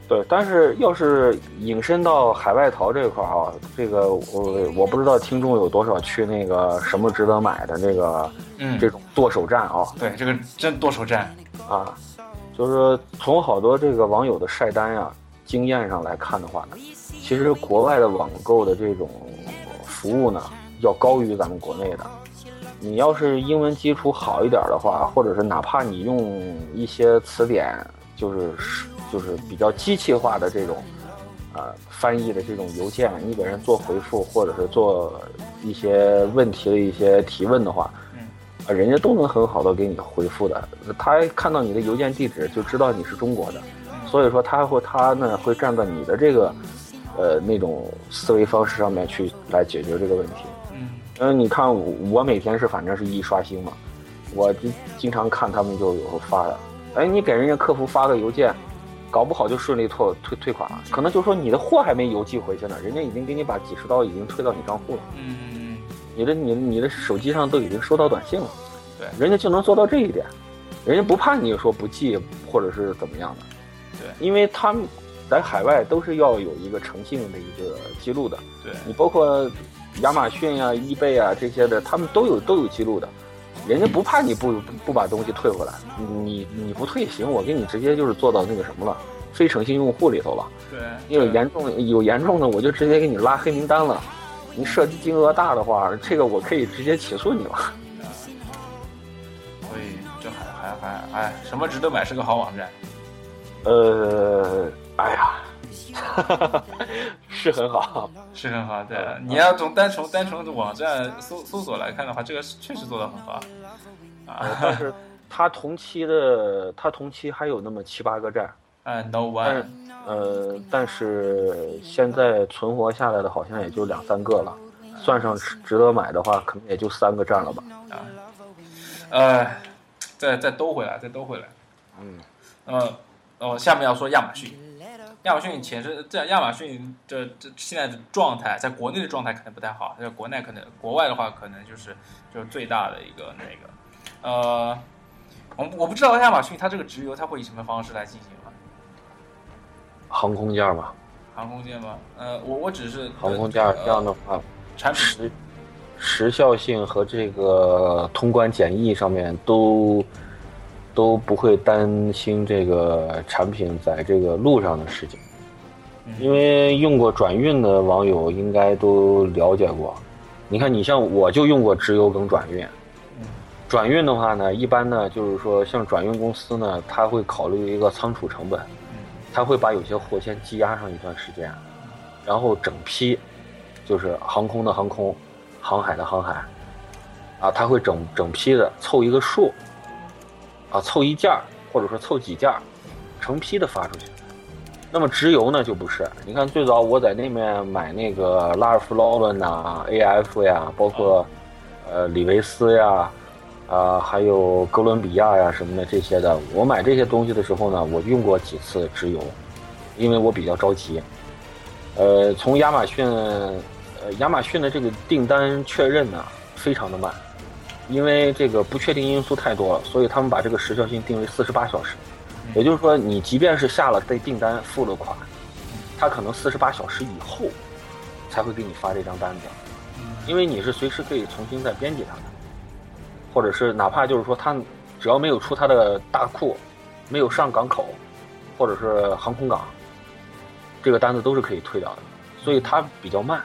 对，但是要是引申到海外淘这一块儿啊，这个我我不知道听众有多少去那个什么值得买的那个，嗯这种剁手战啊对，这个真剁手战。啊，就是从好多这个网友的晒单呀、经验上来看的话呢，其实国外的网购的这种服务呢，要高于咱们国内的。你要是英文基础好一点的话，或者是哪怕你用一些词典，就是就是比较机器化的这种，呃，翻译的这种邮件，你给人做回复，或者是做一些问题的一些提问的话，啊，人家都能很好的给你回复的。他看到你的邮件地址就知道你是中国的，所以说他会他呢会站在你的这个，呃那种思维方式上面去来解决这个问题。嗯嗯，你看我我每天是反正是一刷新嘛，我就经常看他们就有发的，哎，你给人家客服发个邮件，搞不好就顺利退退退款了，可能就说你的货还没邮寄回去呢，人家已经给你把几十刀已经退到你账户了。嗯。嗯你的你你的手机上都已经收到短信了，对。人家就能做到这一点，人家不怕你说不寄或者是怎么样的，对，因为他们在海外都是要有一个诚信的一个记录的，对。你包括亚马逊呀、易贝啊这些的，他们都有都有记录的，人家不怕你不不不把东西退回来，你你不退行，我给你直接就是做到那个什么了，非诚信用户里头了，对，有严重有严重的我就直接给你拉黑名单了。你涉及金额大的话，这个我可以直接起诉你了。所以这还还还哎，什么值得买是个好网站。呃，哎呀，是很好，是很好，对。你要从单从单从网站搜搜索来看的话，这个是确实做的很好。啊，但是它同期的，它同期还有那么七八个站，哎，no one，呃，但是现在存活下来的好像也就两三个了，算上值值得买的话，可能也就三个站了吧。呃，再再兜回来，再兜回来。嗯，呃，哦，下面要说亚马逊。亚马逊前身，这亚马逊这这现在的状态，在国内的状态可能不太好，在国内可能国外的话，可能就是就是最大的一个那个，呃，我我不知道亚马逊它这个直邮它会以什么方式来进行吗？航空件吧，航空件吗？呃，我我只是航空件呃这样的话，产品时时效性和这个通关检疫上面都都不会担心这个产品在这个路上的事情，因为用过转运的网友应该都了解过。你看，你像我就用过直邮跟转运，转运的话呢，一般呢就是说像转运公司呢，他会考虑一个仓储成本，他会把有些货先积压上一段时间，然后整批，就是航空的航空，航海的航海，啊，他会整整批的凑一个数，啊，凑一件儿或者说凑几件儿，成批的发出去。那么直邮呢就不是，你看最早我在那面买那个拉尔夫劳伦呐、AF 呀，包括呃李维斯呀，啊、还有哥伦比亚呀什么的这些的，我买这些东西的时候呢，我用过几次直邮，因为我比较着急。呃，从亚马逊，呃，亚马逊的这个订单确认呢非常的慢，因为这个不确定因素太多了，所以他们把这个时效性定为四十八小时。也就是说，你即便是下了这订单付了款，他可能四十八小时以后才会给你发这张单子，因为你是随时可以重新再编辑它的，或者是哪怕就是说他只要没有出他的大库，没有上港口，或者是航空港，这个单子都是可以退掉的，所以它比较慢。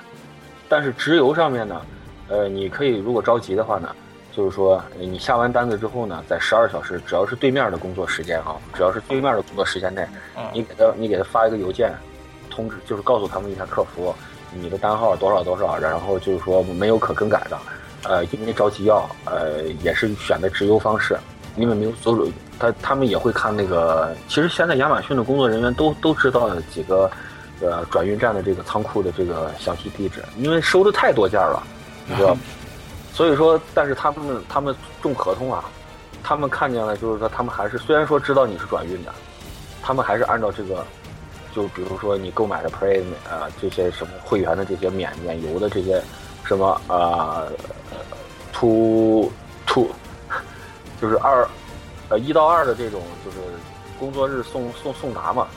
但是直邮上面呢，呃，你可以如果着急的话呢，就是说呃你下完单子之后呢，在十二小时，只要是对面的工作时间啊，只要是对面的工作时间内，嗯你给他你给他发一个邮件，通知就是告诉他们一下客服，你的单号多少多少，然后就是说没有可更改的，呃，因为着急要，呃，也是选的直邮方式，因为没有所有，他他们也会看那个，其实现在亚马逊的工作人员都都知道几个，呃，转运站的这个仓库的这个详细地址，因为收的太多件了，你知道吗？所以说，但是他们他们重合同啊，他们看见了，就是说他们还是虽然说知道你是转运的，他们还是按照这个，就比如说你购买的 Prime 啊、这些什么会员的这些免免邮的这些什么啊，to to 就是二呃一到二的这种就是工作日送送送达嘛，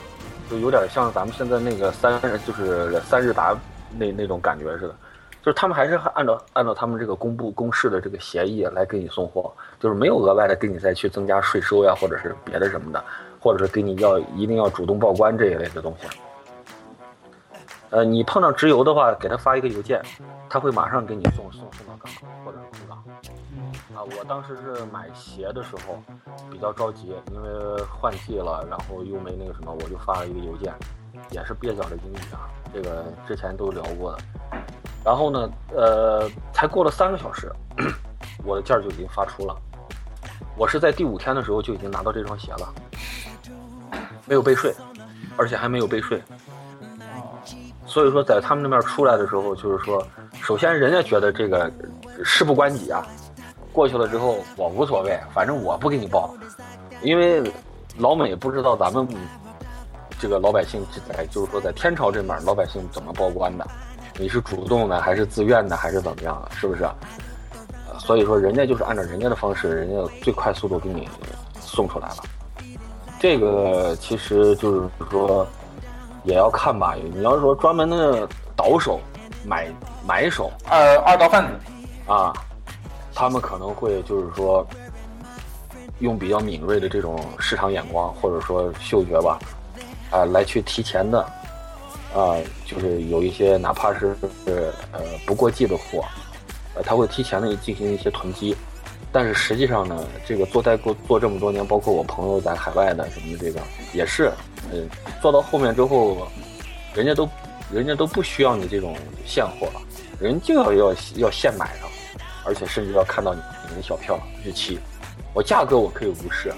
就有点像咱们现在那个三就是三日达那那种感觉似的。就是他们还是按照按照他们这个公布公示的这个协议来给你送货，就是没有额外的给你再去增加税收呀，或者是别的什么的，或者是给你要一定要主动报关这一类的东西。呃，你碰到直邮的话，给他发一个邮件，他会马上给你送送送到港口或者是空港。啊，我当时是买鞋的时候比较着急，因为换季了，然后又没那个什么，我就发了一个邮件，也是蹩脚的英语啊，这个之前都聊过的。然后呢，呃，才过了三个小时，我的件儿就已经发出了。我是在第五天的时候就已经拿到这双鞋了，没有备税，而且还没有备税。所以说，在他们那边出来的时候，就是说，首先人家觉得这个事不关己啊，过去了之后我无所谓，反正我不给你报，因为老美不知道咱们这个老百姓在就是说在天朝这边老百姓怎么报关的，你是主动的还是自愿的还是怎么样的，是不是？呃所以说人家就是按照人家的方式，人家最快速度给你送出来了。这个其实就是说也要看吧，你要是说专门的倒手买买手二二道贩子，啊，他们可能会就是说用比较敏锐的这种市场眼光或者说嗅觉吧，啊，来去提前的啊，就是有一些哪怕是呃不过季的货，呃，他会提前的进行一些囤积。但是实际上呢，这个做代购做这么多年，包括我朋友在海外的什么的，这个也是，呃，做到后面之后，人家都人家都不需要你这种现货了，人就要要要现买的，而且甚至要看到你你的小票日期，我价格我可以无视，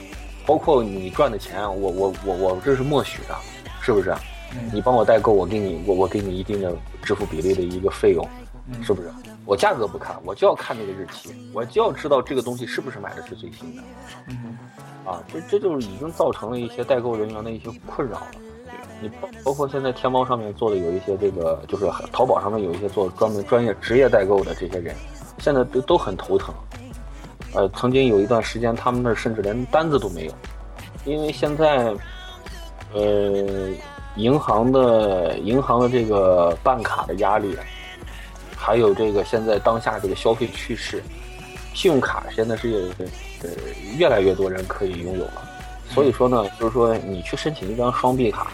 包括你赚的钱，我我我我这是默许的，是不是？嗯你帮我代购，我给你我我给你一定的支付比例的一个费用，嗯是不是？我价格不看，我就要看那个日期，我就要知道这个东西是不是买的是最新的嗯啊！这这就是已经造成了一些代购人员的一些困扰了。你包包括现在天猫上面做的有一些这个，就是淘宝上面有一些做专门专业职业代购的这些人，现在都都很头疼。呃，曾经有一段时间，他们那儿甚至连单子都没有，因为现在，呃，银行的银行的这个办卡的压力，还有这个现在当下这个消费趋势，信用卡现在是呃越来越多人可以拥有了。所以说呢，就是说你去申请一张双币卡，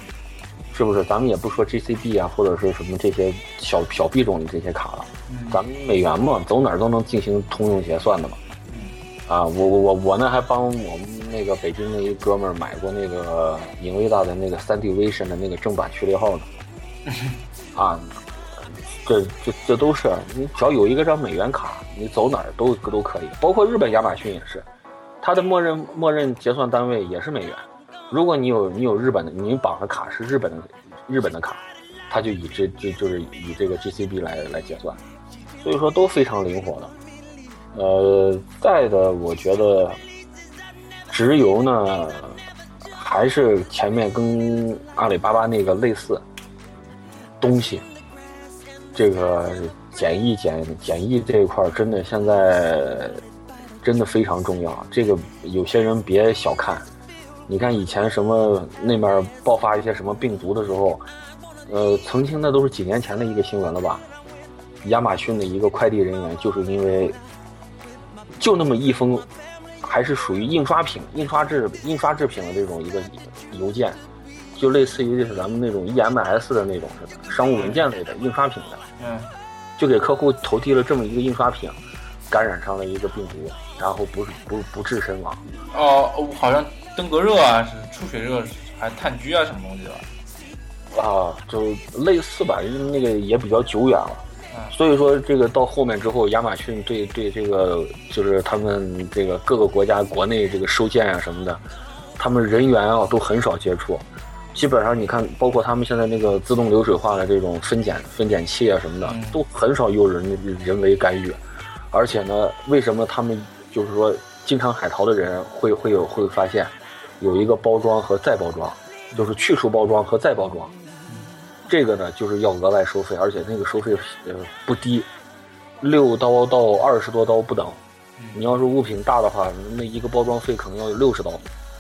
是不是？咱们也不说 GCB 啊，或者是什么这些小小币种的这些卡了，嗯咱们美元嘛，走哪儿都能进行通用结算的嘛。啊，我我我我呢还帮我们那个北京的一哥们儿买过那个英伟达的那个三 D Vision 的那个正版序列号呢。啊，这这这都是你只要有一个张美元卡，你走哪儿都都可以，包括日本亚马逊也是，它的默认默认结算单位也是美元。如果你有你有日本的，你绑的卡是日本的日本的卡，它就以这这就是以这个 GCB 来来结算，所以说都非常灵活的。呃，再的，我觉得直邮呢，还是前面跟阿里巴巴那个类似，东西，这个简易简简易这一块真的现在真的非常重要。这个有些人别小看，你看以前什么那边爆发一些什么病毒的时候，呃，曾经那都是几年前的一个新闻了吧？亚马逊的一个快递人员就是因为就那么一封，还是属于印刷品、印刷制、印刷制品的这种一个邮件，就类似于就是咱们那种 EMS 的那种似的商务文件类的印刷品的，嗯就给客户投递了这么一个印刷品，感染上了一个病毒，然后不是不不治身亡。哦，哦好像登革热啊，是出血热，还炭疽啊，什么东西的吧？啊，就类似吧，因为那个也比较久远了嗯，所以说这个到后面之后，亚马逊对对这个就是他们这个各个国家国内这个收件啊什么的，他们人员啊都很少接触，基本上你看，包括他们现在那个自动流水化的这种分拣分拣器啊什么的嗯，都很少有人人为干预，而且呢，为什么他们就是说经常海淘的人会会有会发现有一个包装和再包装，就是去除包装和再包装。这个呢，就是要额外收费，而且那个收费呃不低，六刀到二十多刀不等。你要是物品大的话，那一个包装费可能要有六十刀，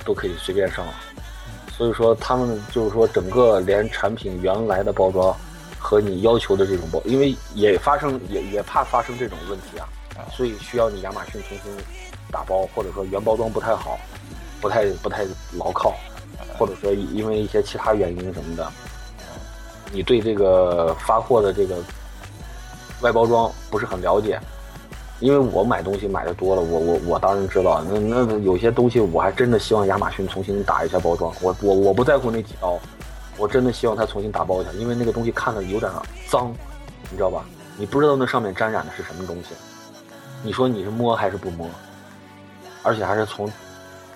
都可以随便上。所以说，他们就是说，整个连产品原来的包装和你要求的这种包，因为也发生也也怕发生这种问题啊，所以需要你亚马逊重新打包，或者说原包装不太好，不太不太牢靠，或者说因为一些其他原因什么的，你对这个发货的这个外包装不是很了解，因为我买东西买的多了，我我我当然知道，那那有些东西我还真的希望亚马逊重新打一下包装，我我我不在乎那几刀，我真的希望他重新打包一下，因为那个东西看着有点脏，你知道吧？你不知道那上面沾染的是什么东西，你说你是摸还是不摸？而且还是从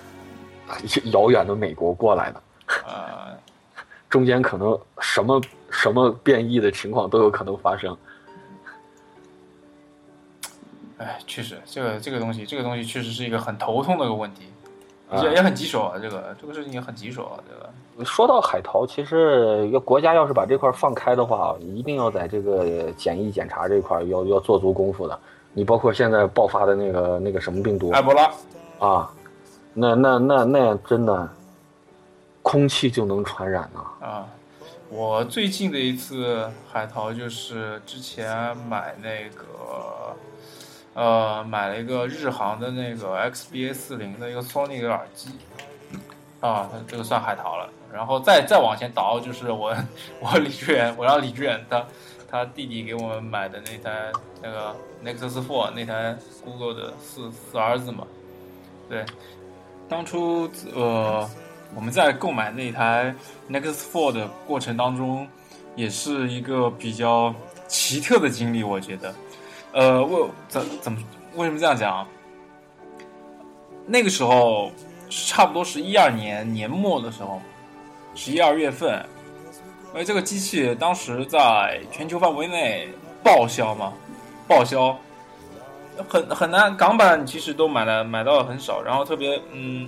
遥远的美国过来的。呃，中间可能什么什么变异的情况都有可能发生。哎，确实，这个这个东西，这个东西确实是一个很头痛的一个问题，啊也也很棘手啊。这个这个事情也很棘手啊。这个，说到海淘，其实要国家要是把这块放开的话，一定要在这个检疫检查这块要要做足功夫的。你包括现在爆发的那个那个什么病毒埃博拉，啊，那那那那真的，空气就能传染啊！啊，我最近的一次海淘就是之前买那个，呃，买了一个日航的那个 XBA 四零的一个 Sony 的耳机，啊，这个算海淘了。然后再再往前倒，就是我我李志远，我让李志远他他弟弟给我们买的那台那个 Nexus Four 那台 Google 的四四儿子嘛，对，当初呃我们在购买那台 Nexus Four 的过程当中，也是一个比较奇特的经历，我觉得。呃，为怎怎么为什么这样讲？那个时候差不多是一二年年末的时候，十一二月份，因为这个机器当时在全球范围内报销嘛，报销，很很难，港版其实都买了买到了很少，然后特别嗯，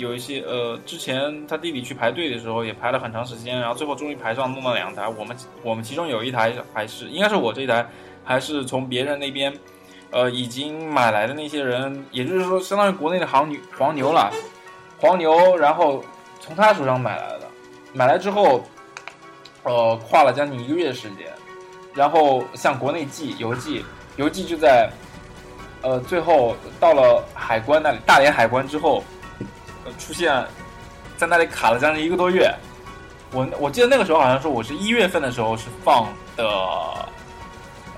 有一些呃，之前他弟弟去排队的时候也排了很长时间，然后最后终于排上弄了两台，我们我们其中有一台还是应该是我这一台，还是从别人那边。呃，已经买来的那些人，也就是说，相当于国内的黄牛黄牛了，黄牛，然后从他手上买来的，买来之后，呃，跨了将近一个月的时间，然后向国内寄邮寄，邮寄就在，呃，最后到了海关那里，大连海关之后，出现在那里卡了将近一个多月，我我记得那个时候好像说我是一月份的时候是放的，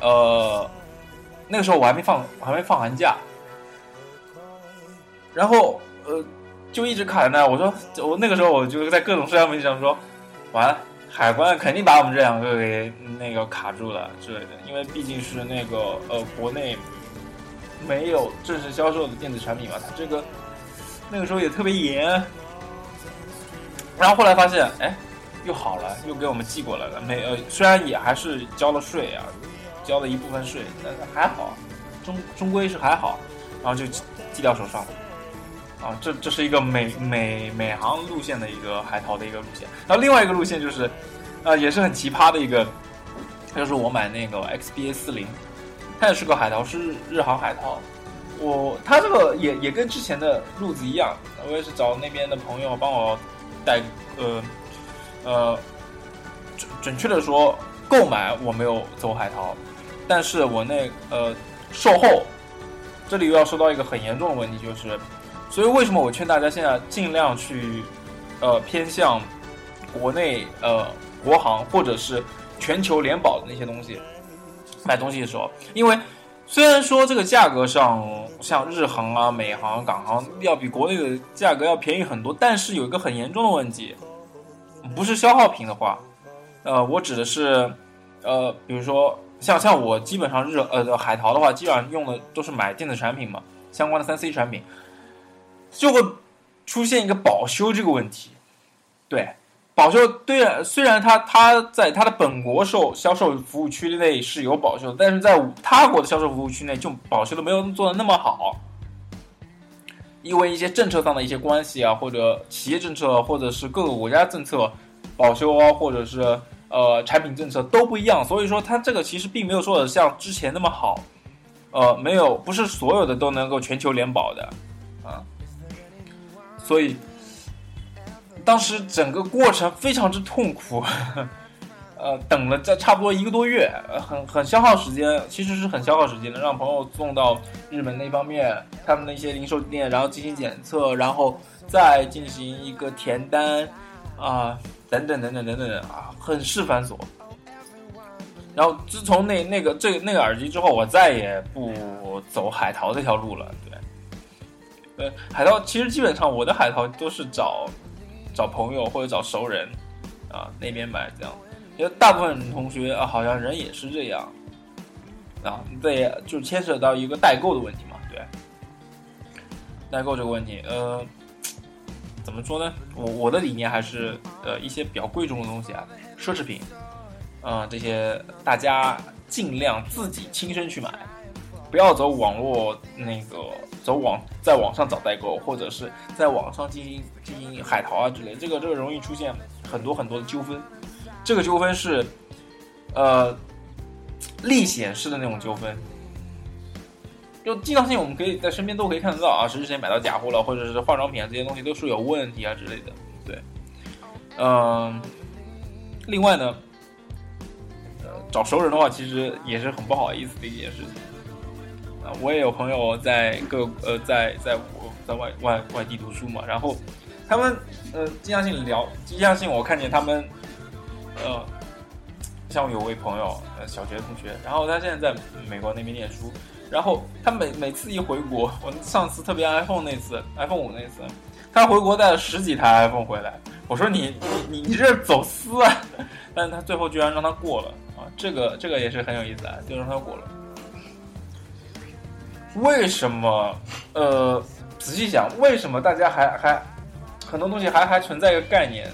呃。那个时候我还没放，还没放寒假，然后呃，就一直卡在那。我说，我那个时候我就在各种社交媒体上说，完了，海关肯定把我们这两个给那个卡住了之类的，因为毕竟是那个呃国内没有正式销售的电子产品嘛，它这个那个时候也特别严。然后后来发现，哎，又好了，又给我们寄过来了。没呃，虽然也还是交了税啊。交了一部分税，但是还好，终终归是还好，然后就寄到手上了。啊，这这是一个美美美航路线的一个海淘的一个路线。然后另外一个路线就是，呃，也是很奇葩的一个，就是我买那个 XBA 四零，它也是个海淘，是日航海淘。我他这个也也跟之前的路子一样，我也是找那边的朋友帮我带，呃呃，准准确的说，购买我没有走海淘。但是我那呃售后，这里又要说到一个很严重的问题，就是，所以为什么我劝大家现在尽量去，呃偏向国内呃国行或者是全球联保的那些东西买东西的时候，因为虽然说这个价格上像日航啊、美航、港航要比国内的价格要便宜很多，但是有一个很严重的问题，不是消耗品的话，呃，我指的是呃比如说。像像我基本上日呃海淘的话，基本上用的都是买电子产品嘛，相关的三 C 产品，就会出现一个保修这个问题。对，保修对，虽然它它在它的本国售销售服务区内是有保修，但是在他国的销售服务区内就保修的没有做的那么好，因为一些政策上的一些关系啊，或者企业政策，或者是各个国家政策保修啊，或者是。呃，产品政策都不一样，所以说它这个其实并没有说的像之前那么好，呃，没有，不是所有的都能够全球联保的，啊，所以当时整个过程非常之痛苦，呃，等了这差不多一个多月，很很消耗时间，其实是很消耗时间的，让朋友送到日本那方面，他们的一些零售店，然后进行检测，然后再进行一个填单，啊。等等等等等等啊，很是繁琐。然后自从那那个这那个耳机之后，我再也不走海淘这条路了。对，呃，海淘其实基本上我的海淘都是找找朋友或者找熟人啊那边买这样，因为大部分同学啊好像人也是这样啊，对，就牵扯到一个代购的问题嘛，对，代购这个问题，呃。怎么说呢？我我的理念还是呃一些比较贵重的东西啊，奢侈品，啊这些大家尽量自己亲身去买，不要走网络那个走网在网上找代购，或者是在网上进行进行海淘啊之类，这个这个容易出现很多很多的纠纷，这个纠纷是呃历险式的那种纠纷。就经常性，我们可以在身边都可以看得到啊，谁谁谁买到假货了，或者是化妆品啊这些东西都是有问题啊之类的。对，嗯，另外呢，呃，找熟人的话，其实也是很不好意思的一件事情。我也有朋友在各呃在在我在外外外地读书嘛，然后他们呃经常性聊，经常性我看见他们呃，像我有位朋友呃小学同学，然后他现在在美国那边念书。然后他每每次一回国，我上次特别 iPhone 那次，iPhone 五那次，他回国带了十几台 iPhone 回来。我说你你你你这是走私啊！但是他最后居然让他过了啊！这个这个也是很有意思啊，就让他过了。为什么？呃，仔细想，为什么大家还还很多东西还还存在一个概念？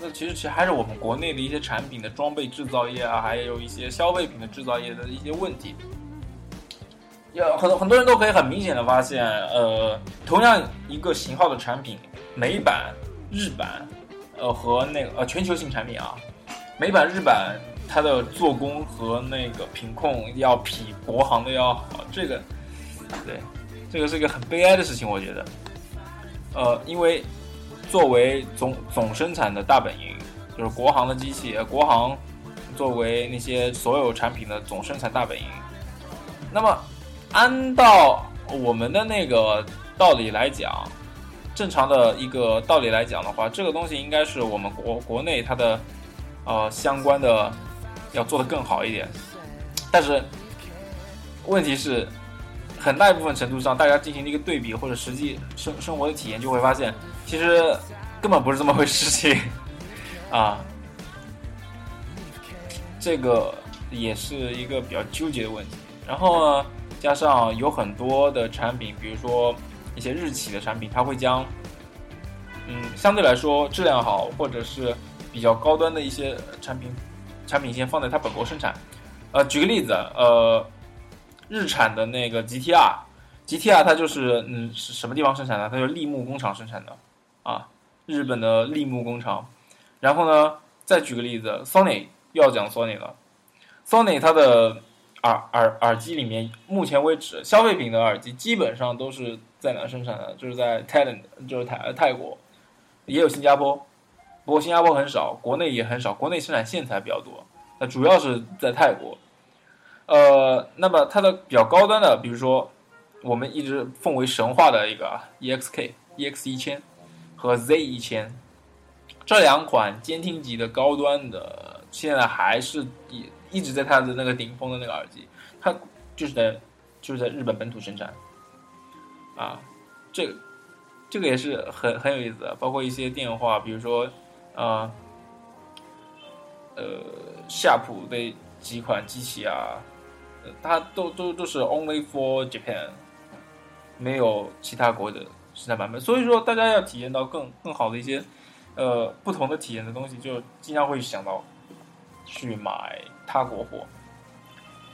那其实其实还是我们国内的一些产品的装备制造业啊，还有一些消费品的制造业的一些问题。有很多很多人都可以很明显的发现，呃，同样一个型号的产品，美版、日版，呃和那个呃全球性产品啊，美版、日版它的做工和那个品控要比国行的要好，这个对，这个是一个很悲哀的事情，我觉得，呃，因为作为总总生产的大本营，就是国行的机器，国行作为那些所有产品的总生产大本营，那么。按照我们的那个道理来讲，正常的一个道理来讲的话，这个东西应该是我们国国内它的呃相关的要做的更好一点。但是问题是，很大一部分程度上，大家进行了一个对比或者实际生生活的体验，就会发现其实根本不是这么回事情 啊。这个也是一个比较纠结的问题。然后呢？加上有很多的产品，比如说一些日企的产品，它会将，嗯，相对来说质量好或者是比较高端的一些产品，产品线放在它本国生产。呃，举个例子，呃，日产的那个 GTR，GTR 它就是嗯是什么地方生产的？它就是立木工厂生产的，啊，日本的立木工厂。然后呢，再举个例子，Sony 又要讲 Sony 了，Sony 它的。耳耳耳机里面，目前为止，消费品的耳机基本上都是在哪生产的？就是在 Thailand，就是泰泰国，也有新加坡，不过新加坡很少，国内也很少，国内生产线材比较多。那主要是在泰国。呃，那么它的比较高端的，比如说我们一直奉为神话的一个 EXK EX 一千和 Z 一千，这两款监听级的高端的，现在还是一。一直在它的那个顶峰的那个耳机，它就是在就是在日本本土生产，啊，这个这个也是很很有意思的，包括一些电话，比如说啊，呃，夏普的几款机器啊，它都都都是 only for Japan，没有其他国的生产版本，所以说大家要体验到更更好的一些呃不同的体验的东西，就经常会想到去买。他国货，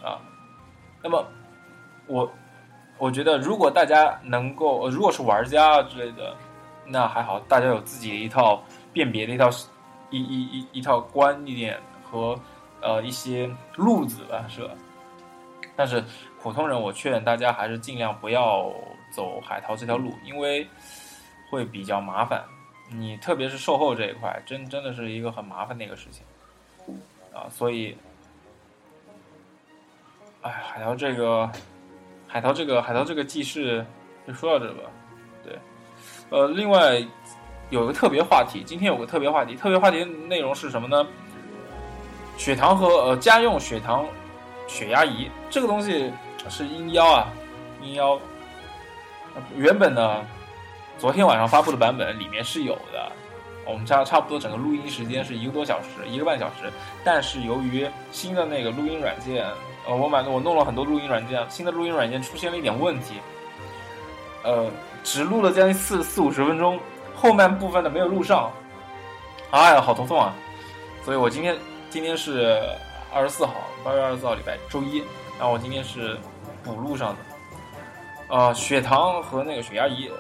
啊，那么我我觉得，如果大家能够，如果是玩家之类的，那还好，大家有自己的一套辨别的一套一一一一套观念和呃一些路子吧，是吧？但是普通人，我劝大家还是尽量不要走海淘这条路，因为会比较麻烦。你特别是售后这一块，真真的是一个很麻烦的一个事情啊，所以。哎，海淘这个，海淘这个，海淘这个记事就说到这吧。对，呃，另外有个特别话题，今天有个特别话题，特别话题内容是什么呢？血糖和呃家用血糖血压仪这个东西是鹰幺啊，鹰幺。原本呢，昨天晚上发布的版本里面是有的，我们差差不多整个录音时间是一个多小时，一个半小时，但是由于新的那个录音软件。呃，我买的我弄了很多录音软件，新的录音软件出现了一点问题，呃，只录了将近四四五十分钟，后半部分的没有录上，哎呀，好头痛啊！所以我今天今天是二十四号，八月二十四号礼拜周一，然后我今天是补录上的。呃，血糖和那个血压仪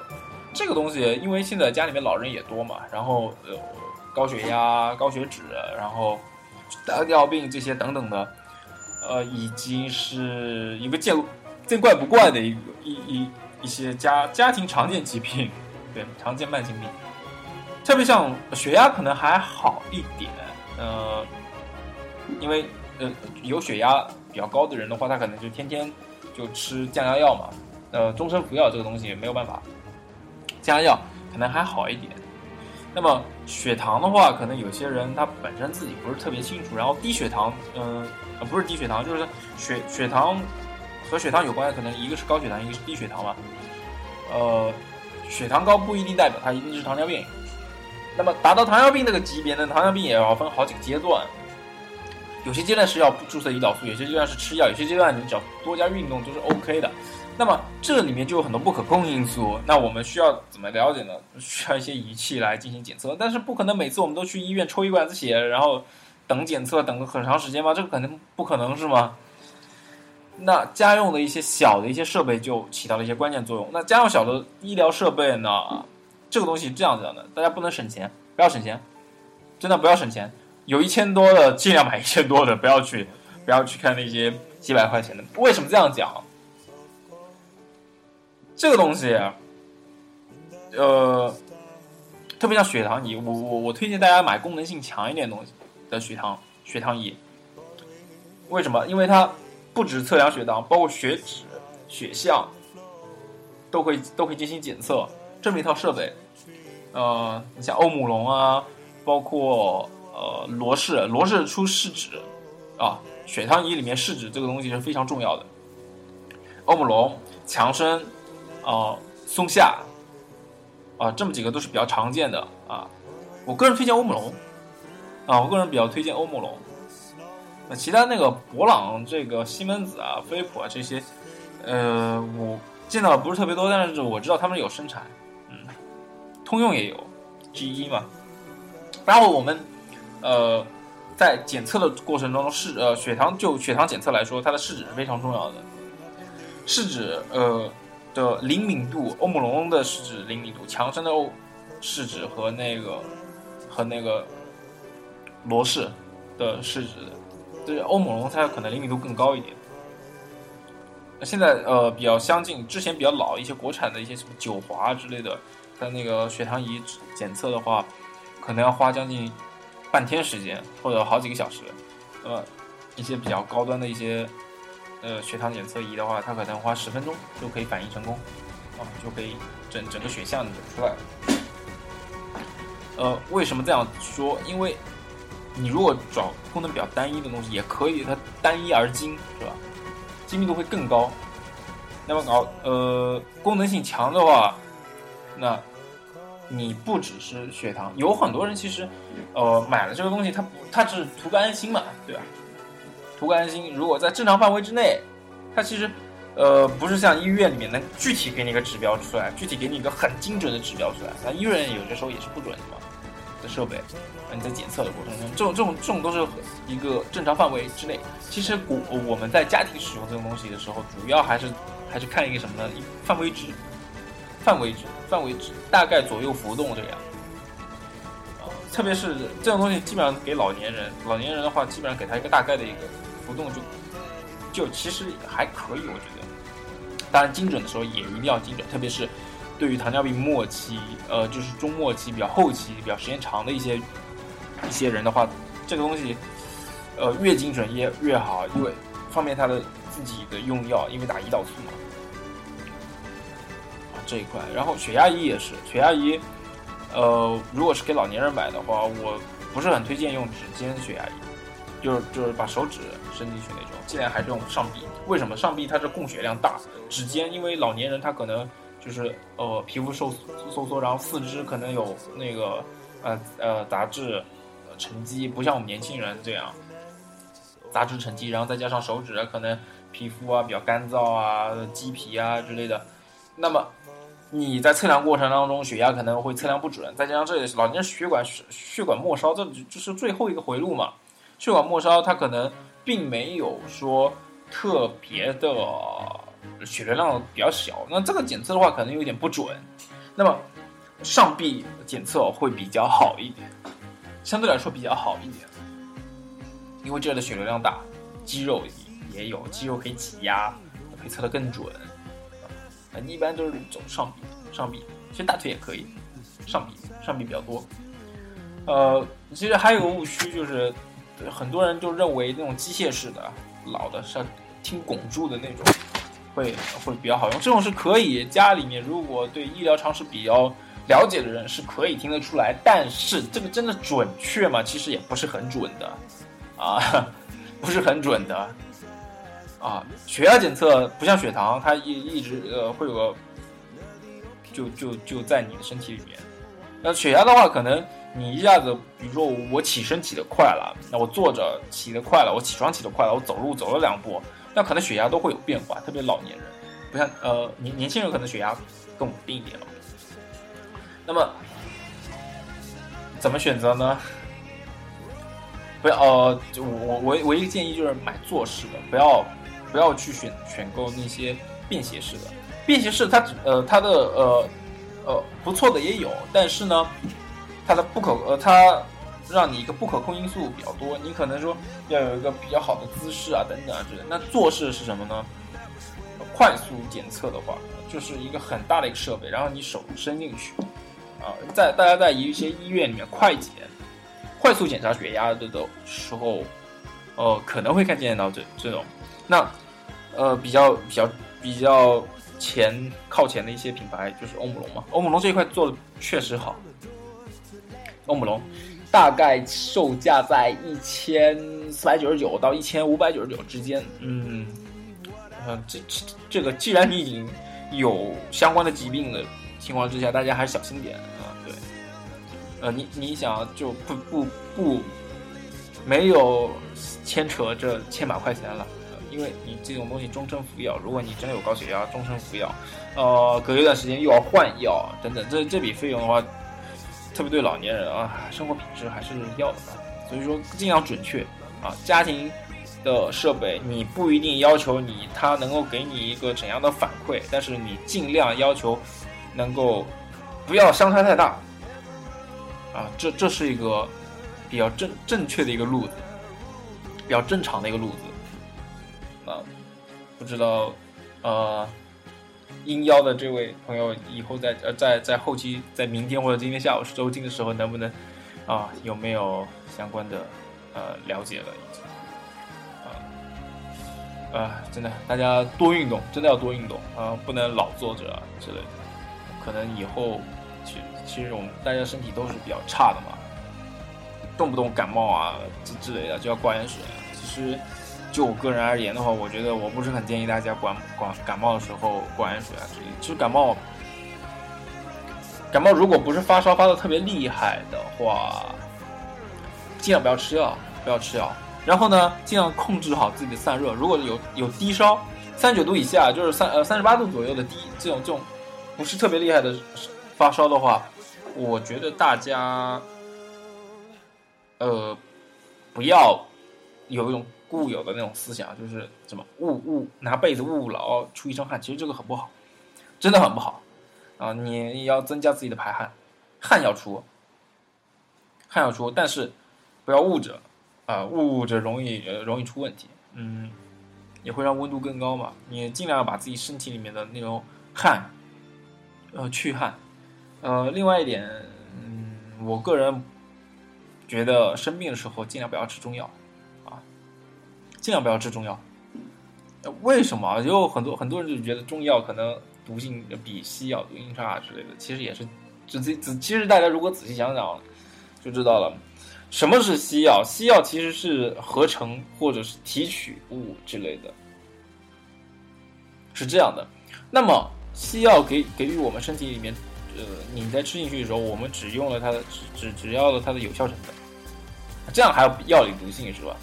这个东西，因为现在家里面老人也多嘛，然后呃，高血压、高血脂，然后糖尿病这些等等的。呃，已经是一个见见怪不怪的一个一一一些家家庭常见疾病，对常见慢性病，特别像血压可能还好一点，呃，因为呃有血压比较高的人的话，他可能就天天就吃降压药嘛，呃，终身服药这个东西没有办法，降压药可能还好一点。那么血糖的话，可能有些人他本身自己不是特别清楚，然后低血糖，嗯。呃，不是低血糖，就是血血糖和血糖有关，可能一个是高血糖，一个是低血糖嘛。呃，血糖高不一定代表它一定是糖尿病。那么达到糖尿病那个级别呢，糖尿病也要分好几个阶段。有些阶段是要注射胰岛素，有些阶段是吃药，有些阶段你只要多加运动都是 OK 的。那么这里面就有很多不可控因素，那我们需要怎么了解呢？需要一些仪器来进行检测，但是不可能每次我们都去医院抽一管子血，然后等检测等个很长时间吧？这个可能不可能是吗？那家用的一些小的一些设备就起到了一些关键作用。那家用小的医疗设备呢？这个东西这样子的，大家不能省钱，不要省钱，真的不要省钱。有一千多的尽量买一千多的，不要去 不要去看那些几百块钱的。为什么这样讲？这个东西，呃，特别像血糖仪，我我我推荐大家买功能性强一点东西的血糖血糖仪。为什么？因为它不止测量血糖，包括血脂、血象，都会都会进行检测。这么一套设备，呃，你像欧姆龙啊，包括呃罗氏，罗氏出试纸啊，血糖仪里面试纸这个东西是非常重要的。欧姆龙、强生。啊，松下，啊，这么几个都是比较常见的啊。我个人推荐欧姆龙，啊，我个人比较推荐欧姆龙。那其他那个博朗、这个西门子啊、飞普啊这些，呃，我见到的不是特别多，但是我知道他们有生产。嗯，通用也有，G 一嘛。然后我们，呃，在检测的过程中，试呃血糖就血糖检测来说，它的试纸是非常重要的。试纸，呃。的灵敏度，欧姆龙的试纸灵敏度，强生的欧试纸和那个和那个罗氏的试纸，就是欧姆龙它可能灵敏度更高一点。现在呃比较相近，之前比较老一些国产的一些什么九华之类的，它那个血糖仪检测的话，可能要花将近半天时间或者好几个小时。呃，一些比较高端的一些。呃，血糖检测仪的话，它可能花十分钟就可以反应成功，啊，就可以整整个血象出来了。呃，为什么这样说？因为你如果找功能比较单一的东西也可以，它单一而精，是吧？精密度会更高。那么搞呃功能性强的话，那你不只是血糖，有很多人其实呃买了这个东西，他不他只是图个安心嘛，对吧？图个安心，如果在正常范围之内，它其实，呃，不是像医院里面能具体给你一个指标出来，具体给你一个很精准的指标出来。那医院有些时候也是不准的嘛，的设备，你在检测的过程中，这种这种这种都是一个正常范围之内。其实我我们在家庭使用这种东西的时候，主要还是还是看一个什么呢？范围值，范围值，范围值，大概左右浮动这样。特别是这种东西，基本上给老年人，老年人的话，基本上给他一个大概的一个。浮动就就其实还可以，我觉得。当然，精准的时候也一定要精准，特别是对于糖尿病末期，呃，就是中末期比较后期、比较时间长的一些一些人的话，这个东西，呃，越精准越越好，因为方便他的自己的用药，因为打胰岛素嘛。这一块，然后血压仪也是，血压仪，呃，如果是给老年人买的话，我不是很推荐用指尖血压仪。就是就是把手指伸进去那种，尽量还是用上臂。为什么上臂它是供血量大？指尖因为老年人他可能就是呃皮肤收收缩，然后四肢可能有那个呃呃杂质沉积，不像我们年轻人这样杂质沉积，然后再加上手指可能皮肤啊比较干燥啊，鸡皮啊之类的。那么你在测量过程当中血压可能会测量不准，再加上这老年人血管血管末梢，这就是最后一个回路嘛。血管末梢它可能并没有说特别的血流量比较小，那这个检测的话可能有点不准。那么上臂检测会比较好一点，相对来说比较好一点，因为这儿的血流量大，肌肉也有，肌肉可以挤压，可以测得更准。啊，一般都是走上臂，上臂，其实大腿也可以，上臂上臂比较多。呃，其实还有个误区就是。很多人就认为那种机械式的、老的，是听汞柱的那种，会会比较好用。这种是可以，家里面如果对医疗常识比较了解的人是可以听得出来。但是这个真的准确吗？其实也不是很准的，啊，不是很准的，啊，血压检测不像血糖，它一一直呃会有个，就就就在你的身体里面。那血压的话，可能。你一下子，比如说我起身起得快了，那我坐着起得快了，我起床起得快了，我走路走了两步，那可能血压都会有变化，特别老年人。不像呃年年轻人可能血压更稳定一点了。那么怎么选择呢？不要呃，就我我唯一建议就是买坐式的，不要不要去选选购那些便携式的。便携式它呃它的呃呃不错的也有，但是呢，它的不可呃它让你一个不可控因素比较多，你可能说要有一个比较好的姿势啊等等啊之类。那坐式是什么呢？快速检测的话，就是一个很大的一个设备，然后你手伸进去，啊，在大家在一些医院里面快检、快速检查血压的的时候，呃，可能会看见到这这种。那呃比较比较比较前靠前的一些品牌就是欧姆龙嘛，欧姆龙这一块做的确实好。欧姆龙大概售价在一千四百九十九到一千五百九十九之间，嗯。嗯，这这这个，既然你已经有相关的疾病的情况之下，大家还是小心点啊。对，呃，你你想就不不不没有牵扯这千把块钱了，因为你这种东西终身服药，如果你真的有高血压，终身服药，呃，隔一段时间又要换药等等，这这笔费用的话，特别对老年人啊，生活品质还是要的。所以说尽量准确啊，家庭。的设备，你不一定要求你它能够给你一个怎样的反馈，但是你尽量要求能够不要相差太大啊，这这是一个比较正正确的一个路子，比较正常的一个路子。不知道呃，应邀的这位朋友以后在呃在在后期在明天或者今天下午收听的时候，能不能啊有没有相关的呃了解了？啊，真的，大家多运动，真的要多运动啊，不能老坐着啊之类的。可能以后，其其实我们大家身体都是比较差的嘛，动不动感冒啊之之类的就要挂盐水。其实，就我个人而言的话，我觉得我不是很建议大家管管感冒的时候管盐水啊之类。其实感冒，感冒如果不是发烧发的特别厉害的话，尽量不要吃药，不要吃药。然后呢，尽量控制好自己的散热。如果有有低烧，三九度以下，就是三呃三十八度左右的低这种这种不是特别厉害的发烧的话，我觉得大家呃不要有一种固有的那种思想，就是什么捂捂拿被子捂捂牢出一身汗，其实这个很不好，真的很不好啊！你要增加自己的排汗，汗要出，汗要出，但是不要捂着。啊，捂着容易容易出问题，嗯，也会让温度更高嘛。你尽量把自己身体里面的那种汗，呃，去汗。呃，另外一点，嗯，我个人觉得生病的时候尽量不要吃中药，尽量不要吃中药。为什么？有很多很多人就觉得中药可能毒性比西药毒性差之类的，其实也是，仔仔仔，其实大家如果仔细想想，就知道了。什么是西药？西药其实是合成或者是提取物之类的，是这样的。那么西药给给予我们身体里面，呃，你在吃进去的时候，我们只用了它的只只只要了它的有效成分，这样还有药理毒性是吧？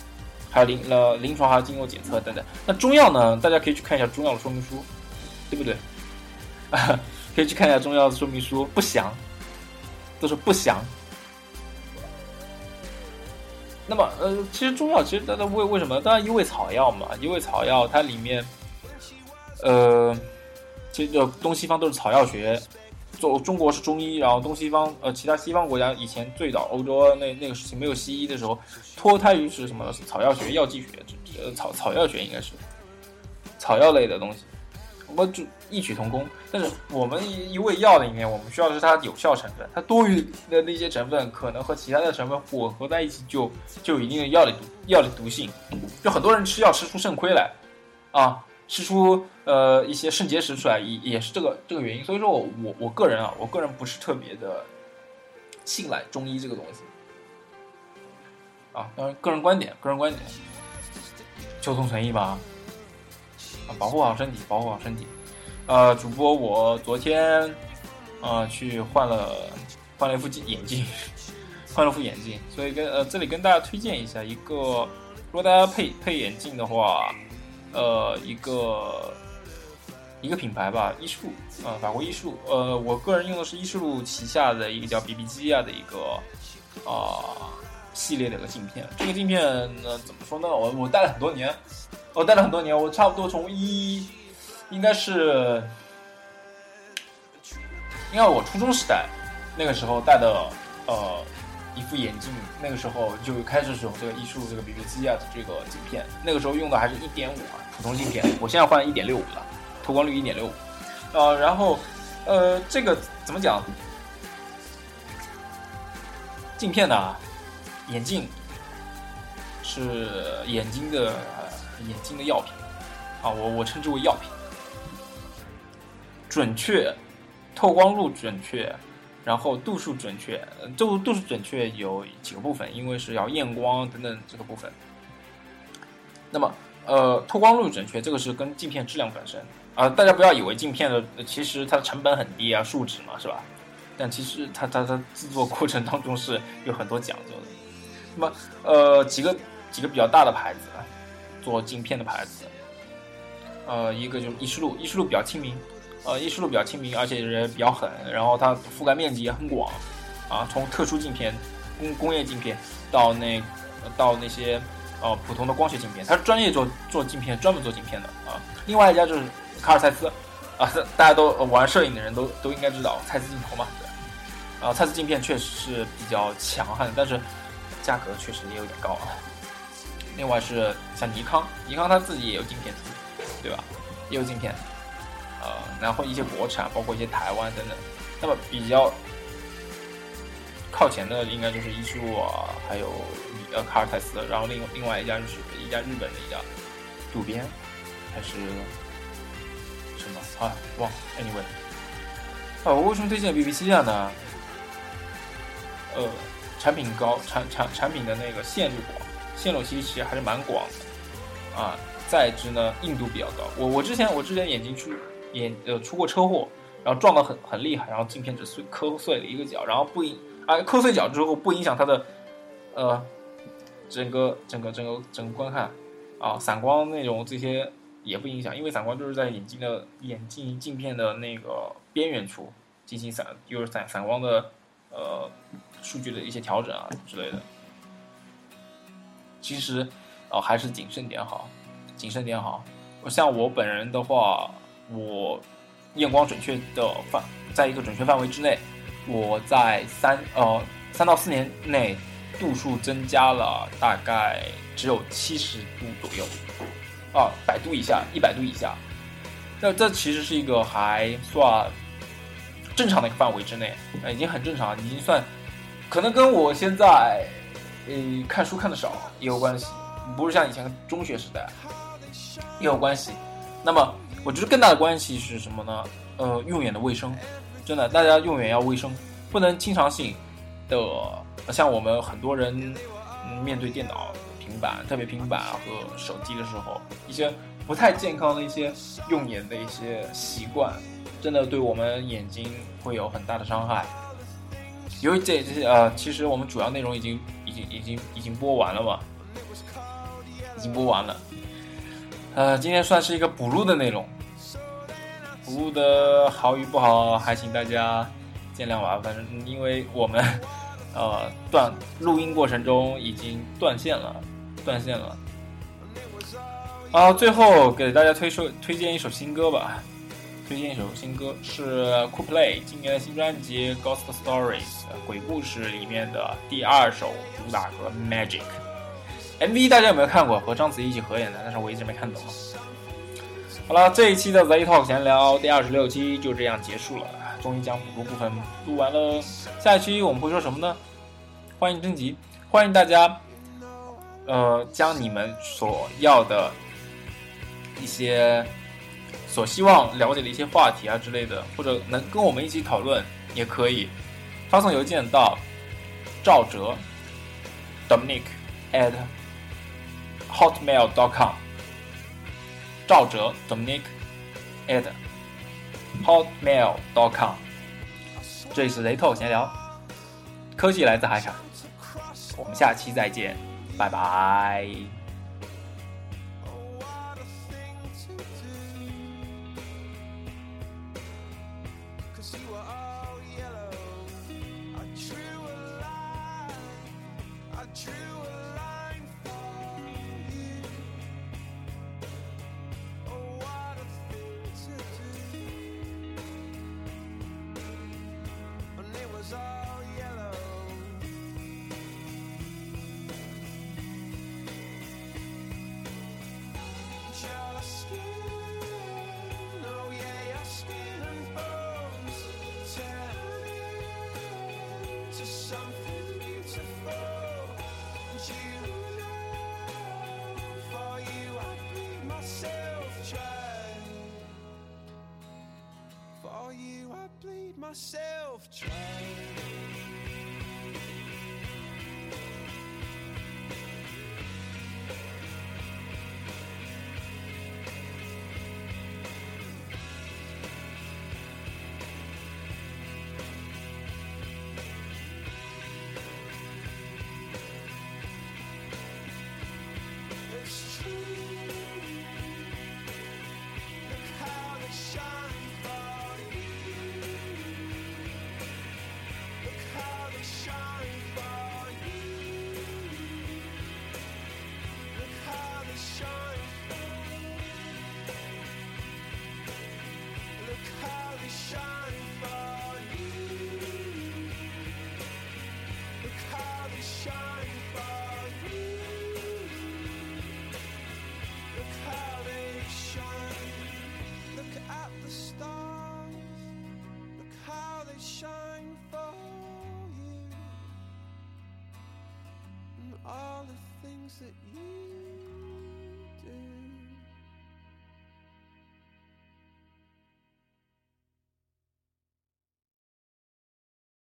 还有临呃临床还要经过检测等等。那中药呢？大家可以去看一下中药的说明书，对不对？啊 可以去看一下中药的说明书，不详，都是不详。那么，呃，其实中药其实它它为为什么？当然因为草药嘛，因为草药它里面，呃，其实东西方都是草药学，中中国是中医，然后东西方呃其他西方国家以前最早欧洲那那个时期没有西医的时候，脱胎于是什么草药学、药剂学，呃草草药学应该是草药类的东西。我就异曲同工，但是我们一味药里面，我们需要的是它有效成分，它多余的那些成分可能和其他的成分混合在一起，就就有一定的药理毒药理毒性，就很多人吃药吃出肾亏来，啊，吃出呃一些肾结石出来，也也是这个这个原因。所以说我我我个人啊，我个人不是特别的信赖中医这个东西，啊，当然个人观点，个人观点，求同存异吧。保护好身体，保护好身体。呃，主播，我昨天呃去换了换了一副眼镜，换了副眼镜，所以跟呃这里跟大家推荐一下一个，如果大家配配眼镜的话，呃一个一个品牌吧，艺术，呃，法国艺术，呃，我个人用的是艺术旗下的一个叫 BB 机啊的一个啊系列的一个镜片。这个镜片呢，怎么说呢？我我戴了很多年，我戴了很多年，我差不多从一应该是应该我初中时代那个时候戴的呃一副眼镜，那个时候就开始使用这个艺术这个 BB 机啊这个镜片。那个时候用的还是一点五啊普通镜片，我现在换一点六五了。透光率一点六，呃，然后，呃，这个怎么讲？镜片呢？眼镜是眼睛的呃眼睛的药品啊，我我称之为药品。准确，透光度准确，然后度数准确。度度数准确有几个部分，因为是要验光等等这个部分。那么，呃，透光度准确，这个是跟镜片质量本身。啊，大家不要以为镜片的其实它的成本很低啊，树脂嘛，是吧？但其实它它它制作过程当中是有很多讲究的。那么呃，几个几个比较大的牌子做镜片的牌子，呃，一个就是依视路，依视路比较亲民，呃，依视路比较亲民，而且人比较狠，然后它覆盖面积也很广啊，从特殊镜片、工工业镜片到那到那些呃普通的光学镜片，它是专业做做镜片，专门做镜片的啊。另外一家就是。卡尔蔡司，啊，大家都玩摄影的人都都应该知道蔡司镜头嘛，啊，蔡司镜片确实是比较强悍，但是价格确实也有点高啊。另外是像尼康，尼康它自己也有镜片，对吧？也有镜片，呃，然后一些国产，包括一些台湾等等。那么比较靠前的应该就是伊仕啊，还有呃卡尔蔡司，然后另另外一家就是一家日本的一家渡边，还是。什么啊？忘，anyway，啊，我为什么推荐 BBC 啊呢？呃，产品高，产产产品的那个线路广，线路其实其实还是蛮广的啊。再之呢，硬度比较高。我我之前我之前眼睛去眼呃出过车祸，然后撞得很很厉害，然后镜片只碎磕碎了一个角，然后不影啊磕碎角之后不影响它的呃整个整个整个整个观看啊散光那种这些。也不影响，因为散光就是在眼睛的眼镜镜片的那个边缘处进行散，就是散散光的呃数据的一些调整啊之类的。其实哦还是谨慎点好，谨慎点好。像我本人的话，我验光准确的范，在一个准确范围之内，我在三呃三到四年内度数增加了大概只有七十度左右。啊，百度以下，一百度以下，那这其实是一个还算正常的一个范围之内，已经很正常，已经算可能跟我现在呃看书看的少也有关系，不是像以前中学时代也有关系。那么我觉得更大的关系是什么呢？呃，用眼的卫生，真的，大家用眼要卫生，不能经常性的像我们很多人面对电脑。平板，特别平板和手机的时候，一些不太健康的一些用眼的一些习惯，真的对我们眼睛会有很大的伤害。由于这这些呃，其实我们主要内容已经已经已经已经播完了嘛，已经播完了。呃，今天算是一个补录的内容，补录的好与不好，还请大家见谅吧。反正因为我们呃断录音过程中已经断线了。断线了，啊！最后给大家推首推荐一首新歌吧，推荐一首新歌是 Coolplay 今年的新专辑《Ghost Stories》鬼故事里面的第二首主打歌《Magic》。MV 大家有没有看过？和章子怡一起合演的，但是我一直没看懂。好了，这一期的 Z Talk 闲聊第二十六期就这样结束了，终于将补录部分录完了。下一期我们会说什么呢？欢迎征集，欢迎大家。呃，将你们所要的一些所希望了解的一些话题啊之类的，或者能跟我们一起讨论，也可以发送邮件到赵哲 Dominic at hotmail.com。赵哲 Dominic at hotmail.com。这里是雷透闲聊，科技来自海产，我们下期再见。拜拜。